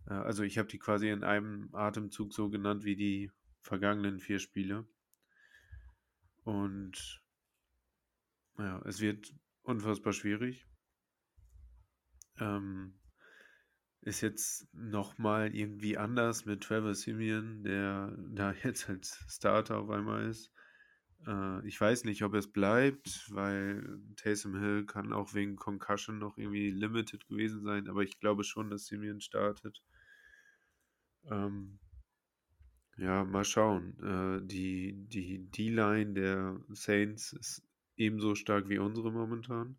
äh, also ich habe die quasi in einem Atemzug so genannt wie die vergangenen vier Spiele. Und ja, es wird unfassbar schwierig. Ähm, ist jetzt nochmal irgendwie anders mit Trevor Simeon, der da jetzt als Starter auf einmal ist. Äh, ich weiß nicht, ob es bleibt, weil Taysom Hill kann auch wegen Concussion noch irgendwie limited gewesen sein, aber ich glaube schon, dass Simeon startet. Ähm, ja, mal schauen. Äh, die die D-Line der Saints ist ebenso stark wie unsere momentan.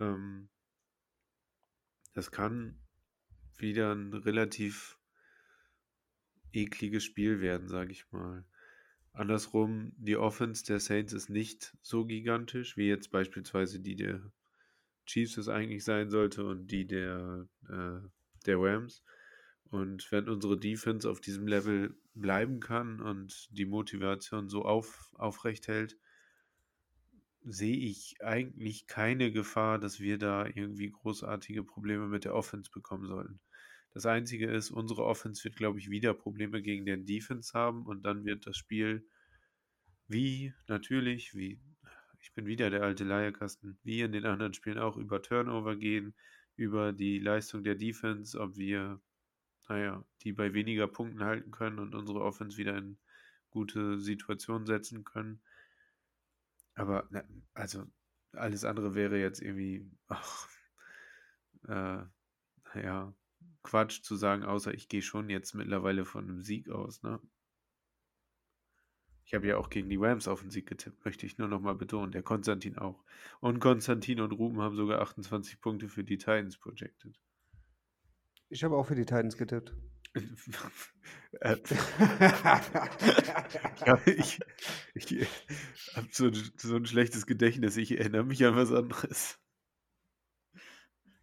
Ähm, das kann wieder ein relativ ekliges Spiel werden, sage ich mal. Andersrum, die Offense der Saints ist nicht so gigantisch, wie jetzt beispielsweise die der Chiefs es eigentlich sein sollte und die der, äh, der Rams. Und wenn unsere Defense auf diesem Level bleiben kann und die Motivation so auf, aufrecht hält, sehe ich eigentlich keine Gefahr, dass wir da irgendwie großartige Probleme mit der Offense bekommen sollten. Das Einzige ist, unsere Offense wird, glaube ich, wieder Probleme gegen den Defense haben und dann wird das Spiel wie natürlich, wie ich bin wieder der alte Leierkasten, wie in den anderen Spielen auch über Turnover gehen, über die Leistung der Defense, ob wir, naja, die bei weniger Punkten halten können und unsere Offense wieder in gute Situationen setzen können. Aber, na, also, alles andere wäre jetzt irgendwie, ach, äh, naja, Quatsch zu sagen, außer ich gehe schon jetzt mittlerweile von einem Sieg aus, ne? Ich habe ja auch gegen die Rams auf den Sieg getippt, möchte ich nur nochmal betonen. Der Konstantin auch. Und Konstantin und Ruben haben sogar 28 Punkte für die Titans projected. Ich habe auch für die Titans getippt. Äh, ja, ich ich habe so, ein- so ein schlechtes Gedächtnis. Ich erinnere mich an was anderes.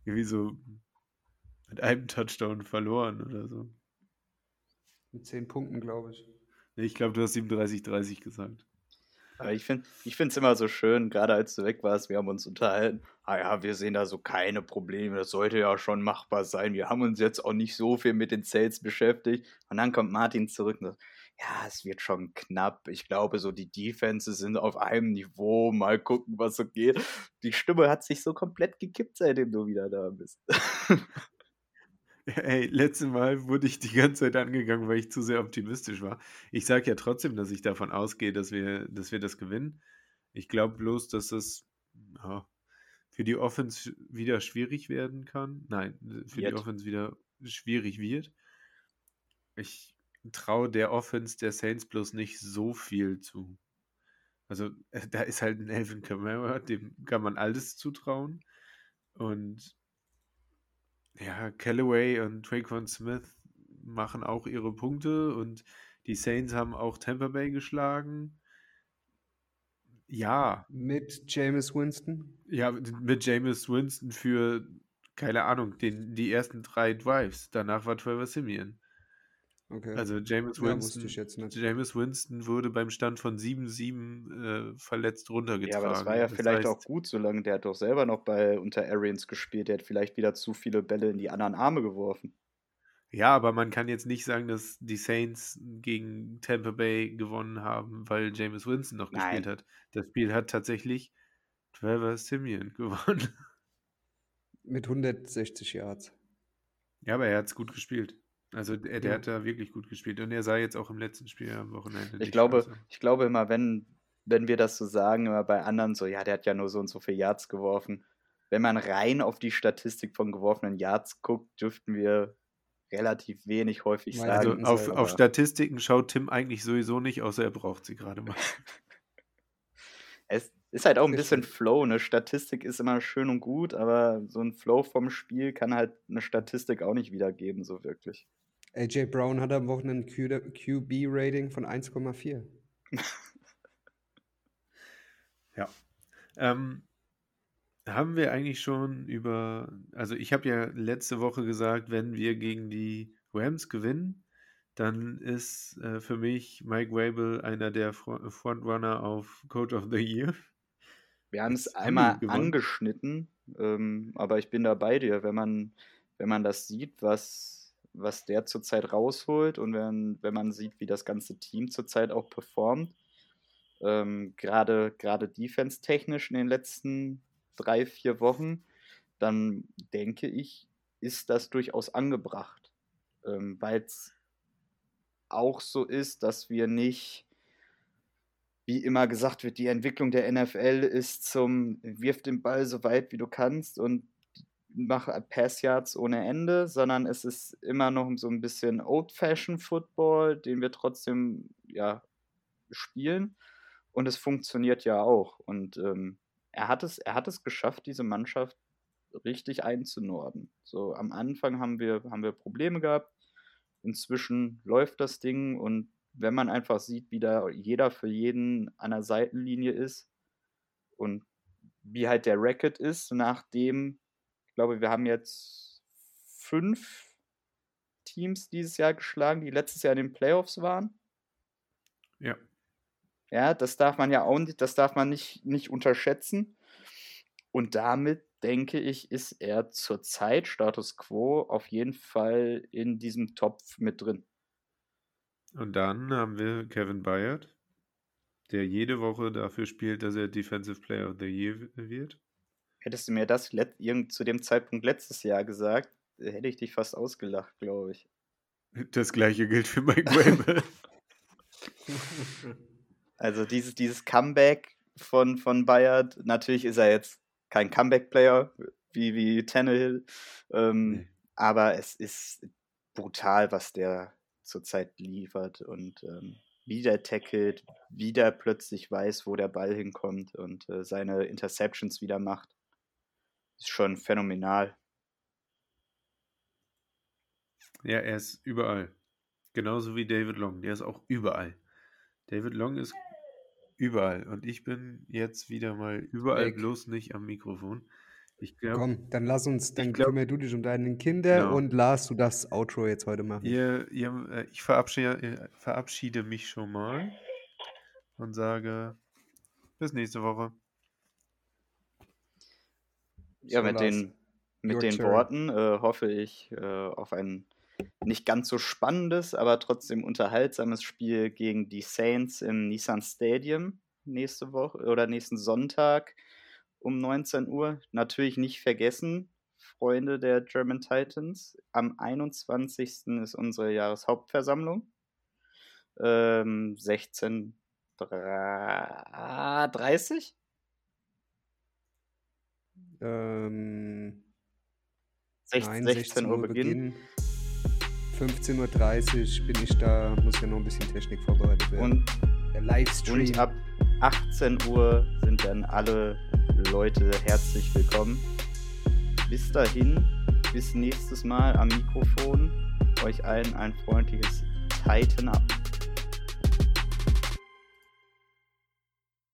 Irgendwie so mit einem Touchdown verloren oder so. Mit zehn Punkten, glaube ich. Ich glaube, du hast 37-30 gesagt. Ich finde es immer so schön, gerade als du weg warst, wir haben uns unterhalten. Ah ja, wir sehen da so keine Probleme, das sollte ja schon machbar sein. Wir haben uns jetzt auch nicht so viel mit den Sales beschäftigt. Und dann kommt Martin zurück und sagt, ja, es wird schon knapp. Ich glaube, so die Defenses sind auf einem Niveau. Mal gucken, was so geht. Die Stimme hat sich so komplett gekippt, seitdem du wieder da bist. Ey, letztes Mal wurde ich die ganze Zeit angegangen, weil ich zu sehr optimistisch war. Ich sage ja trotzdem, dass ich davon ausgehe, dass wir, dass wir das gewinnen. Ich glaube bloß, dass das ja, für die Offense wieder schwierig werden kann. Nein, für Wird. die Offense wieder schwierig wird. Ich traue der Offense der Saints bloß nicht so viel zu. Also, äh, da ist halt ein Elvin Kamara, dem kann man alles zutrauen. Und ja, Callaway und Traquan Smith machen auch ihre Punkte und die Saints haben auch Tampa Bay geschlagen. Ja, Mit Jameis Winston. ja, mit Jameis Winston für, keine Ahnung, den, die ersten drei Drives. Danach war Trevor Simeon. Okay. Also Jameis ja, wusste Winston, ich jetzt nicht. Jameis Winston wurde beim Stand von 7-7 äh, verletzt runtergetragen. Ja, aber das war ja vielleicht auch heißt, gut, solange der hat doch selber noch bei unter Arians gespielt. Der hat vielleicht wieder zu viele Bälle in die anderen Arme geworfen. Ja, aber man kann jetzt nicht sagen, dass die Saints gegen Tampa Bay gewonnen haben, weil Jameis Winston noch gespielt Nein. hat. Das Spiel hat tatsächlich Trevor Simeon gewonnen. Mit 160 Yards. Ja, aber er hat es gut gespielt. Also der, der Ja. hat da wirklich gut gespielt. Und er sah jetzt auch im letzten Spiel am Wochenende. Ich nicht glaube, scheiße. ich glaube immer, wenn, wenn wir das so sagen, immer bei anderen so, ja, der hat ja nur so und so viele Yards geworfen. Wenn man rein auf die Statistik von geworfenen Yards guckt, dürften wir relativ wenig häufig Weil Also sagen. auf, aber auf Statistiken schaut Tim eigentlich sowieso nicht, außer er braucht sie gerade mal. es ist halt auch ein bisschen. Flow. Eine Statistik ist immer schön und gut, aber so ein Flow vom Spiel kann halt eine Statistik auch nicht wiedergeben, so wirklich. AJ Brown hat am Wochenende ein QB-Rating von 1,4. Ja. Ähm, haben wir eigentlich schon über, also ich habe ja letzte Woche gesagt, wenn wir gegen die Rams gewinnen, dann ist äh, für mich Mike Wabel einer der Fro- Frontrunner auf Coach of the Year. Wir haben es einmal gewonnen. angeschnitten, ähm, aber ich bin da bei dir, wenn man, wenn man das sieht, was, was der zurzeit rausholt und wenn, wenn man sieht, wie das ganze Team zurzeit auch performt, ähm, gerade gerade defense-technisch in den letzten drei, vier Wochen, dann denke ich, ist das durchaus angebracht, ähm, weil es auch so ist, dass wir nicht wie immer gesagt wird, die Entwicklung der NFL ist zum wirf den Ball so weit wie du kannst und mach Pass-Yards ohne Ende, sondern es ist immer noch so ein bisschen Old-Fashioned Football, den wir trotzdem ja spielen und es funktioniert ja auch und ähm, er hat es er hat es geschafft, diese Mannschaft richtig einzunorden. So am Anfang haben wir haben wir Probleme gehabt. Inzwischen läuft das Ding und wenn man einfach sieht, wie da jeder für jeden an der Seitenlinie ist und wie halt der Record ist, nachdem, ich glaube, wir haben jetzt fünf Teams dieses Jahr geschlagen, die letztes Jahr in den Playoffs waren. Ja. Ja, das darf man ja auch nicht, das darf man nicht, nicht unterschätzen. Und damit, denke ich, ist er zurzeit Status quo auf jeden Fall in diesem Topf mit drin. Und dann haben wir Kevin Byard, der jede Woche dafür spielt, dass er Defensive Player of the Year wird. Hättest du mir das irgend zu dem Zeitpunkt letztes Jahr gesagt, hätte ich dich fast ausgelacht, glaube ich. Das gleiche gilt für Mike Wabel. Also dieses, dieses Comeback von, von Bayard, natürlich ist er jetzt kein Comeback-Player wie, wie Tannehill, ähm, Nee. aber es ist brutal, was der zurzeit liefert und ähm, wie der tackelt, wie der plötzlich weiß, wo der Ball hinkommt und äh, seine Interceptions wieder macht. Ist schon phänomenal. Ja, er ist überall. Genauso wie David Long. Der ist auch überall. David Long ist überall. Und ich bin jetzt wieder mal überall, Weg. bloß nicht am Mikrofon. Ich glaube, Komm, dann lass uns, dann glaub- kümmere du dich um deine Kinder Genau. und Lars, du das Outro jetzt heute machen. ihr, ihr, äh, ich verabschiede, äh, verabschiede mich schon mal und sage bis nächste Woche. Ja, So, mit Lars, den, mit den turn. Worten äh, hoffe ich äh, auf ein nicht ganz so spannendes, aber trotzdem unterhaltsames Spiel gegen die Saints im Nissan Stadium nächste Woche oder nächsten Sonntag um 19 Uhr. Natürlich nicht vergessen, Freunde der German Titans. Am 21. ist unsere Jahreshauptversammlung. Ähm, 16.30 Ähm, 16, nein, 16 Uhr Beginn. 15.30 Uhr bin ich da, muss ja noch ein bisschen Technik vorbereitet werden. Und, Der Livestream. und ab 18 Uhr sind dann alle Leute herzlich willkommen. Bis dahin, bis nächstes Mal am Mikrofon. Euch allen ein freundliches Tighten up.